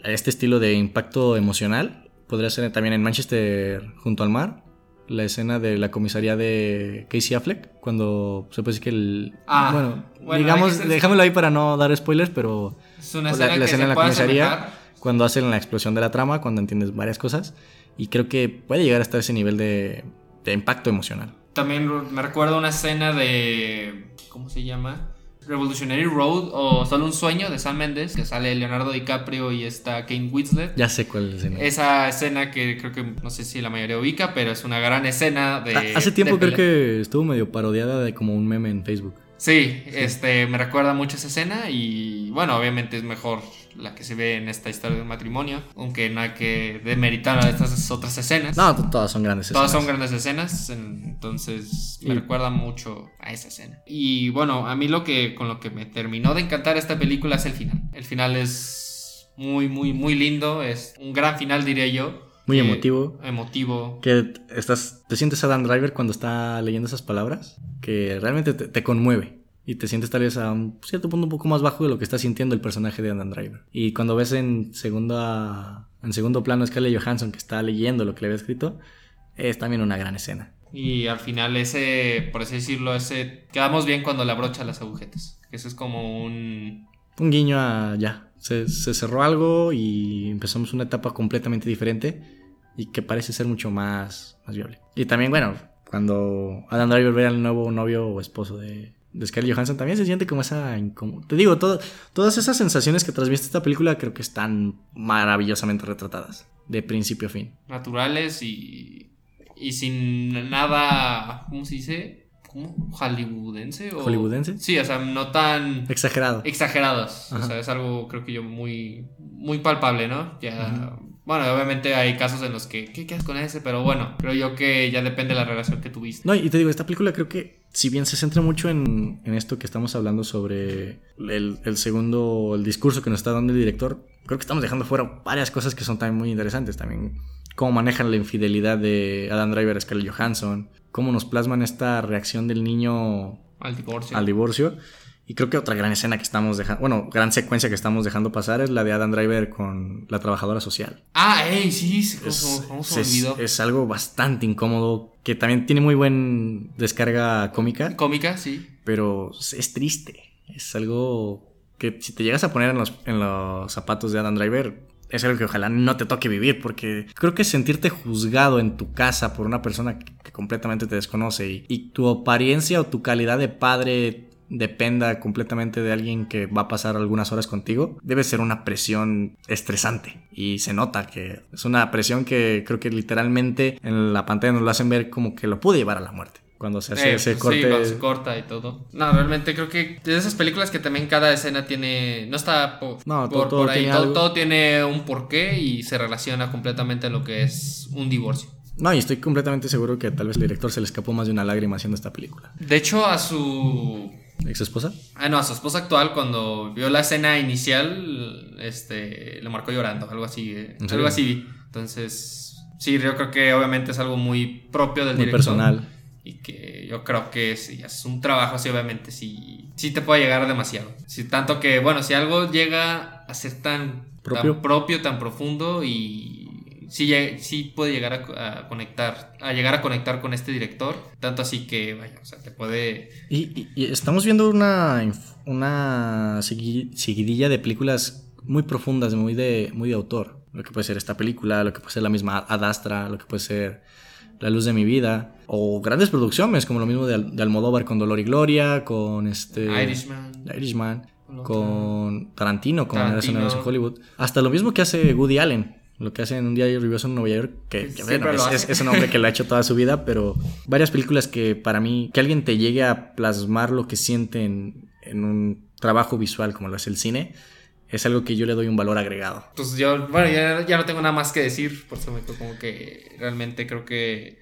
a este estilo de impacto emocional podría ser también en Manchester junto al mar. La escena de la comisaría de Casey Affleck, cuando se puede decir que el... Ah, bueno, bueno, digamos, ser- ahí para no dar spoilers, pero Es una la- escena la que escena se en la puede comisaría. asemejar. Cuando hacen la explosión de la trama, cuando entiendes varias cosas. Y creo que puede llegar hasta ese nivel de, de impacto emocional. También me recuerda una escena de. ¿Cómo se llama? Revolutionary Road o Solo un sueño de Sam Mendes, que sale Leonardo DiCaprio y está Kane Winslet. Ya sé cuál es la escena. Esa escena que creo que no sé si la mayoría ubica, pero es una gran escena de. Ah, Hace tiempo de creo que estuvo medio parodiada de como un meme en Facebook. Sí, este me recuerda mucho esa escena y bueno, obviamente es mejor la que se ve en esta historia del matrimonio, aunque no hay que demeritar a estas otras escenas. No, todas son grandes Todas son escenas. grandes escenas, entonces me Y- recuerda mucho a esa escena. Y bueno, a mí lo que con lo que me terminó de encantar esta película es el final. El final es muy muy muy lindo, es un gran final diría yo. Muy Que- emotivo. Emotivo. Que estás, te sientes a Dan Driver cuando está leyendo esas palabras, que realmente te, te conmueve. Y te sientes tal vez a un cierto punto un poco más bajo de lo que está sintiendo el personaje de Dan Driver. Y cuando ves en, segunda, en segundo plano a Scarlett Johansson que está leyendo lo que le había escrito, es también una gran escena. Y al final ese, por así decirlo, ese quedamos bien cuando le abrocha las agujetas. Eso es como un Un guiño a ya. Se, se cerró algo y empezamos una etapa completamente diferente y que parece ser mucho más, más viable. Y también, bueno, cuando Adam Driver ve al nuevo novio o esposo de, de Scarlett Johansson, también se siente como esa incómoda. Te digo, todo- todas esas sensaciones que transmite esta película creo que están maravillosamente retratadas, de principio a fin. naturales y, y sin nada, ¿cómo se dice? ¿Cómo? ¿Hollywoodense? O- ¿Hollywoodense? Sí, o sea, no tan Exagerado. exagerados. O sea, es algo creo que yo muy, muy palpable, ¿no? Ya, Bueno, obviamente hay casos en los que, ¿qué, haces con ese? Pero bueno, creo yo que ya depende de la relación que tuviste. No, y te digo, esta película creo que, si bien se centra mucho en, en esto que estamos hablando sobre el, el segundo, el discurso que nos está dando el director, creo que estamos dejando fuera varias cosas que son también muy interesantes. También cómo manejan la infidelidad de Adam Driver a Scarlett Johansson, cómo nos plasman esta reacción del niño Al divorcio. al divorcio. Y creo que otra gran escena que estamos dejando, bueno, gran secuencia que estamos dejando pasar es la de Adam Driver con la trabajadora social. Ah, ey, sí, sí, ¿cómo, Es, cómo se es- es algo bastante incómodo, que también tiene muy buen descarga cómica, Cómica, sí. pero es triste. Es algo que si te llegas a poner en los, en los zapatos de Adam Driver, es algo que ojalá no te toque vivir, porque creo que sentirte juzgado en tu casa por una persona que, que completamente te desconoce y, y tu apariencia o tu calidad de padre dependa completamente de alguien que va a pasar algunas horas contigo, debe ser una presión estresante. Y se nota que es una presión que creo que literalmente en la pantalla nos lo hacen ver como que lo pude llevar a la muerte. Cuando se hace Eh, ese corte. Sí, cuando se corta y todo. No, realmente creo que de esas películas que también cada escena tiene. No está po- No, por, todo- por ahí. tiene todo tiene un porqué y se relaciona completamente a lo que es un divorcio. No, y estoy completamente seguro que tal vez el director se le escapó más de una lágrima haciendo esta película. De hecho, a su. ¿Ex esposa? Ah, no, a su esposa actual, cuando vio la escena inicial, este, le marcó llorando, algo así. eh. Algo así vi. Entonces, sí, yo creo que obviamente es algo muy propio del Muy director. personal. Y que yo creo que haces un trabajo así, obviamente sí, sí te puede llegar demasiado. Si, tanto que, bueno, si algo llega a ser tan Propio. tan, propio, tan profundo y sí, puede llegar a, a conectar, a llegar a conectar con este director, tanto así que, vaya, o sea, te puede... Y, y- y estamos viendo una, una segui- seguidilla de películas muy profundas, muy de, muy de autor. Lo que puede ser esta película, lo que puede ser la misma Ad Astra, lo que puede ser La luz de mi vida. O grandes producciones, como lo mismo de, Al- de Almodóvar con Dolor y Gloria, con este... Irishman. Irishman, Con Tarantino, con. Tarantino. en Hollywood. Hasta lo mismo que hace Woody Allen. Lo que hace en un día lluvioso en Nueva York, que, bueno, es, hace. es- es un hombre que lo ha hecho toda su vida, pero varias películas que para mí, que alguien te llegue a plasmar lo que siente en, en un trabajo visual como lo es el cine, es algo que yo le doy un valor agregado. Pues yo, bueno, ya, ya no tengo nada más que decir, por eso me quedo como que realmente creo que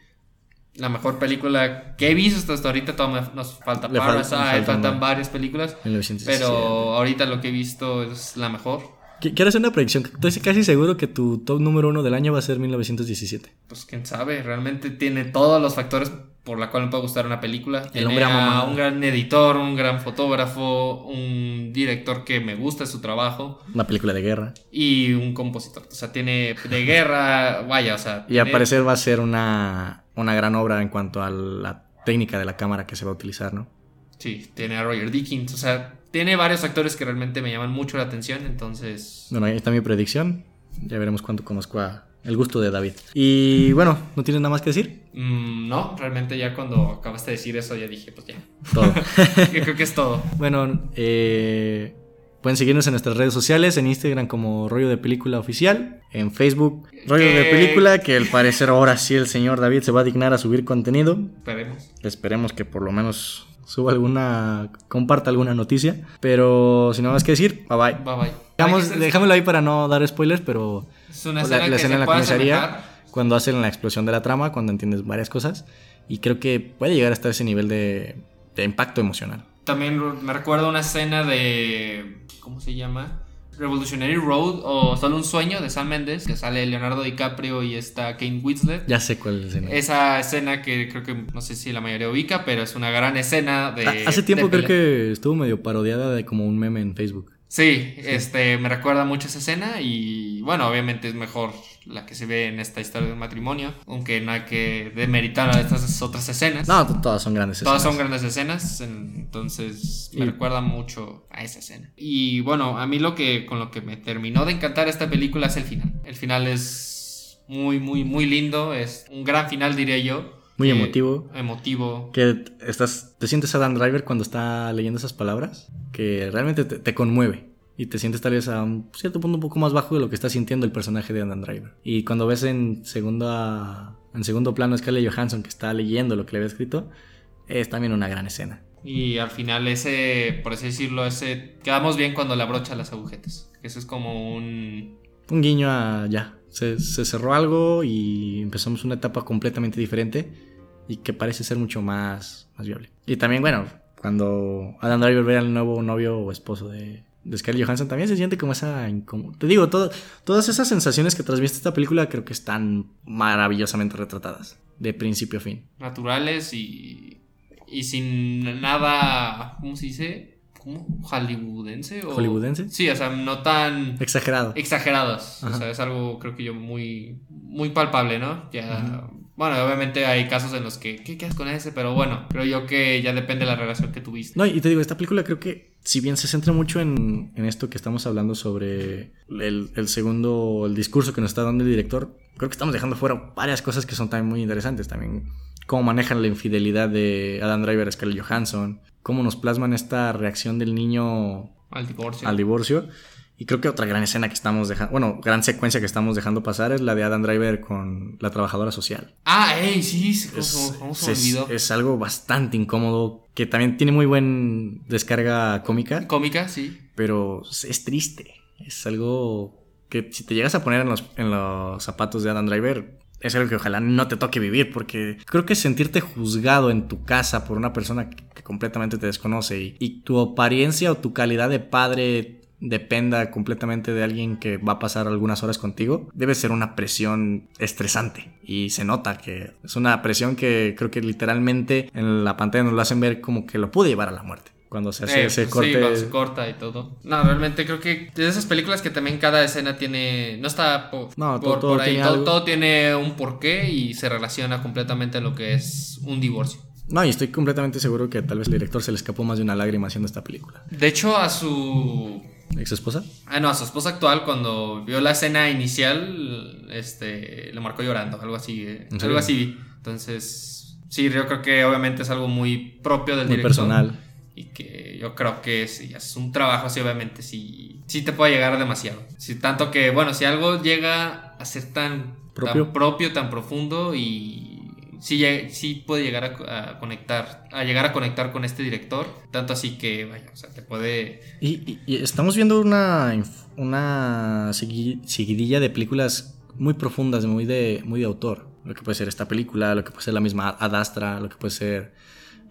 la mejor película que he visto hasta ahorita, todavía nos falta Parasite, faltan faltan varias películas, 1917. pero ahorita lo que he visto es la mejor. Qu- Quiero hacer una predicción. Estoy casi seguro que tu top número uno del año va a ser 1917. Pues quién sabe, realmente tiene todos los factores por la cual me puede gustar una película. Tiene hombre a un gran editor, un gran fotógrafo, un director que me gusta su trabajo Una película de guerra. y un compositor. O sea, tiene de guerra, [LAUGHS] vaya, o sea. Y al parecer va a ser una, una gran obra en cuanto a la técnica de la cámara que se va a utilizar, ¿no? Sí, tiene a Roger Dickens, o sea, tiene varios actores que realmente me llaman mucho la atención, entonces... Bueno, ahí está mi predicción. Ya veremos cuánto conozco a el gusto de David. Y bueno, ¿no tienes nada más que decir? mm, no, realmente ya cuando acabaste de decir eso ya dije, pues ya. Todo. [LAUGHS] Yo creo que es todo. bueno, eh, pueden seguirnos en nuestras redes sociales, en Instagram como Rollo de Película Oficial, en Facebook Rollo de Película, que al parecer ahora sí el señor David se va a dignar a subir contenido. Esperemos. Esperemos que por lo menos suba alguna, comparta alguna noticia. Pero sin nada más que decir, bye bye. Bye bye. Dejamos- ser- dejámoslo ahí para no dar spoilers, pero Es una la, escena la que escena en la comisaría, asemejar. cuando hacen la explosión de la trama, cuando entiendes varias cosas. Y creo que puede llegar hasta ese nivel de, de impacto emocional. También me recuerda una escena de... ¿Cómo se llama? Revolutionary Road o Solo un sueño de Sam Mendes, que sale Leonardo DiCaprio y está Kane Winslet. Ya sé cuál es la escena. Esa escena que creo que no sé si la mayoría ubica, pero es una gran escena de... Ha- Hace tiempo de creo que estuvo medio parodiada de como un meme en Facebook. Sí, este me recuerda mucho esa escena y bueno, obviamente es mejor la que se ve en esta historia del matrimonio, aunque no hay que demeritar a estas otras escenas. No, to- todas son grandes Todas son escenas. grandes escenas, entonces me recuerda mucho a esa escena. Y bueno, a mí lo que con lo que me terminó de encantar esta película es el final. El final es muy muy muy lindo, es un gran final diría yo. Muy Que- emotivo. Emotivo. Que estás, te sientes a Dan Driver cuando está leyendo esas palabras, que realmente te, te conmueve. Y te sientes tal vez a un cierto punto un poco más bajo de lo que está sintiendo el personaje de Dan Driver. Y cuando ves en, segunda, en segundo plano a Scarlett Johansson que está leyendo lo que le había escrito, es también una gran escena. Y al final ese, por así decirlo, ese quedamos bien cuando le abrocha las agujetas. Eso es como un Un guiño a ya. Se, se cerró algo y empezamos una etapa completamente diferente y que parece ser mucho más, más viable. Y también, bueno, cuando Adam Driver ve al nuevo novio o esposo de, de Scarlett Johansson, también se siente como esa incómoda. Te digo, todo- todas esas sensaciones que transmite esta película creo que están maravillosamente retratadas, de principio a fin. naturales y, y sin nada, ¿cómo se dice? ¿Cómo? ¿Hollywoodense? O, ¿Hollywoodense? Sí, o sea, no tan Exagerado. exagerados. O sea, es algo creo que yo muy, muy palpable, ¿no? Ya, bueno, obviamente hay casos en los que, ¿qué quedas con ese? Pero bueno, creo yo que ya depende de la relación que tuviste. No, y te digo, esta película creo que si bien se centra mucho en, en esto que estamos hablando sobre el, el segundo, el discurso que nos está dando el director, creo que estamos dejando fuera varias cosas que son también muy interesantes. También cómo manejan la infidelidad de Adam Driver a Scarlett Johansson, cómo nos plasman esta reacción del niño Al divorcio. al divorcio. Y creo que otra gran escena que estamos dejando, bueno, gran secuencia que estamos dejando pasar es la de Adam Driver con la trabajadora social. Ah, sí, sí, ¿cómo, Es, cómo se es- es algo bastante incómodo, que también tiene muy buen descarga cómica, Cómica, sí. pero es triste. Es algo que si te llegas a poner en los, en los zapatos de Adam Driver, es algo que ojalá no te toque vivir, porque creo que sentirte juzgado en tu casa por una persona que, completamente te desconoce y, y tu apariencia o tu calidad de padre dependa completamente de alguien que va a pasar algunas horas contigo, debe ser una presión estresante. Y se nota que es una presión que creo que literalmente en la pantalla nos lo hacen ver como que lo puede llevar a la muerte. Cuando se hace Eh, ese corte. Sí, cuando se corta y todo. No, realmente creo que de esas películas que también cada escena tiene. No está No, por, todo- todo por ahí. tiene Todo, todo tiene un porqué y se relaciona completamente a lo que es un divorcio. No, y estoy completamente seguro que tal vez el director se le escapó más de una lágrima haciendo esta película. De hecho, a su. ¿Ex esposa? Ah, no, a su esposa actual, cuando vio la escena inicial, este, le marcó llorando, algo así. eh. Algo así. Entonces, sí, yo creo que obviamente es algo muy propio del Muy director. personal. Y que yo creo que si es un trabajo así, obviamente sí, sí te puede llegar demasiado. Si, tanto que, bueno, si algo llega a ser tan Propio. tan, propio, tan profundo y sí, puede llegar a, co- a conectar, a llegar a conectar con este director, tanto así que, vaya, o sea, te puede... Y, y- y estamos viendo una, una segui- seguidilla de películas muy profundas, muy de, muy de autor. Lo que puede ser esta película, lo que puede ser la misma Ad Astra, lo que puede ser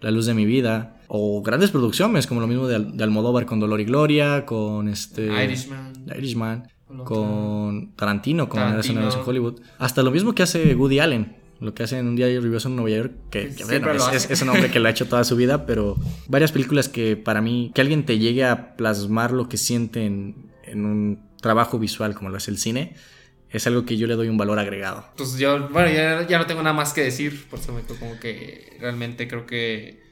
La luz de mi vida. O grandes producciones, como lo mismo de, de Almodóvar con Dolor y Gloria, con este... Irishman. Irishman, Con Tarantino, con. Tarantino. en Hollywood. Hasta lo mismo que hace Woody Allen. Lo que hace en un diario lluvioso en Nueva York, que, que, bueno, es, hace. es- es un hombre que lo ha hecho toda su vida, [LAUGHS] pero varias películas que para mí, que alguien te llegue a plasmar lo que siente en, en un trabajo visual como lo es el cine, es algo que yo le doy un valor agregado. Pues yo, bueno, ya, ya no tengo nada más que decir, por eso me como que realmente creo que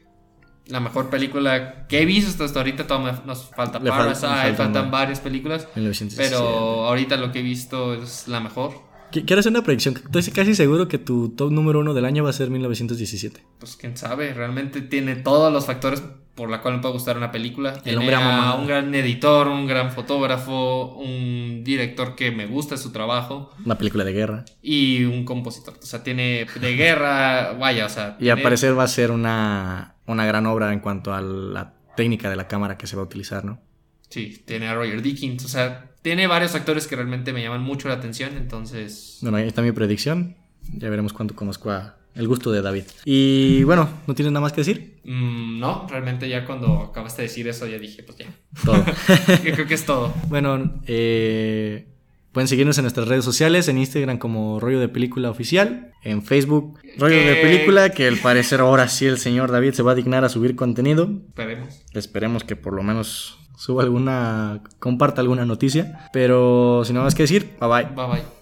la mejor película que he visto hasta ahorita, todavía nos falta Parasite, faltan faltan va- varias películas, 1917. pero ahorita lo que he visto es la mejor. Qu- Quiero hacer una predicción. Estoy casi seguro que tu top número uno del año va a ser 1917. Pues quién sabe, realmente tiene todos los factores por la cual me puede gustar una película. Tiene hombre a un gran editor, un gran fotógrafo, un director que me gusta su trabajo Una película de guerra. y un compositor. O sea, tiene de guerra, [LAUGHS] vaya, o sea. Y al parecer va a ser una, una gran obra en cuanto a la técnica de la cámara que se va a utilizar, ¿no? Sí, tiene a Roger Dickens, o sea, tiene varios actores que realmente me llaman mucho la atención, entonces... Bueno, ahí está mi predicción. Ya veremos cuánto conozco a el gusto de David. Y bueno, ¿no tienes nada más que decir? mm, no, realmente ya cuando acabaste de decir eso ya dije, pues ya. Todo. [LAUGHS] Yo creo que es todo. bueno, eh, pueden seguirnos en nuestras redes sociales, en Instagram como Rollo de Película Oficial, en Facebook Rollo de Película, que al parecer ahora sí el señor David se va a dignar a subir contenido. Esperemos. Esperemos que por lo menos suba alguna, comparta alguna noticia. Pero sin nada más que decir, bye bye. Bye bye.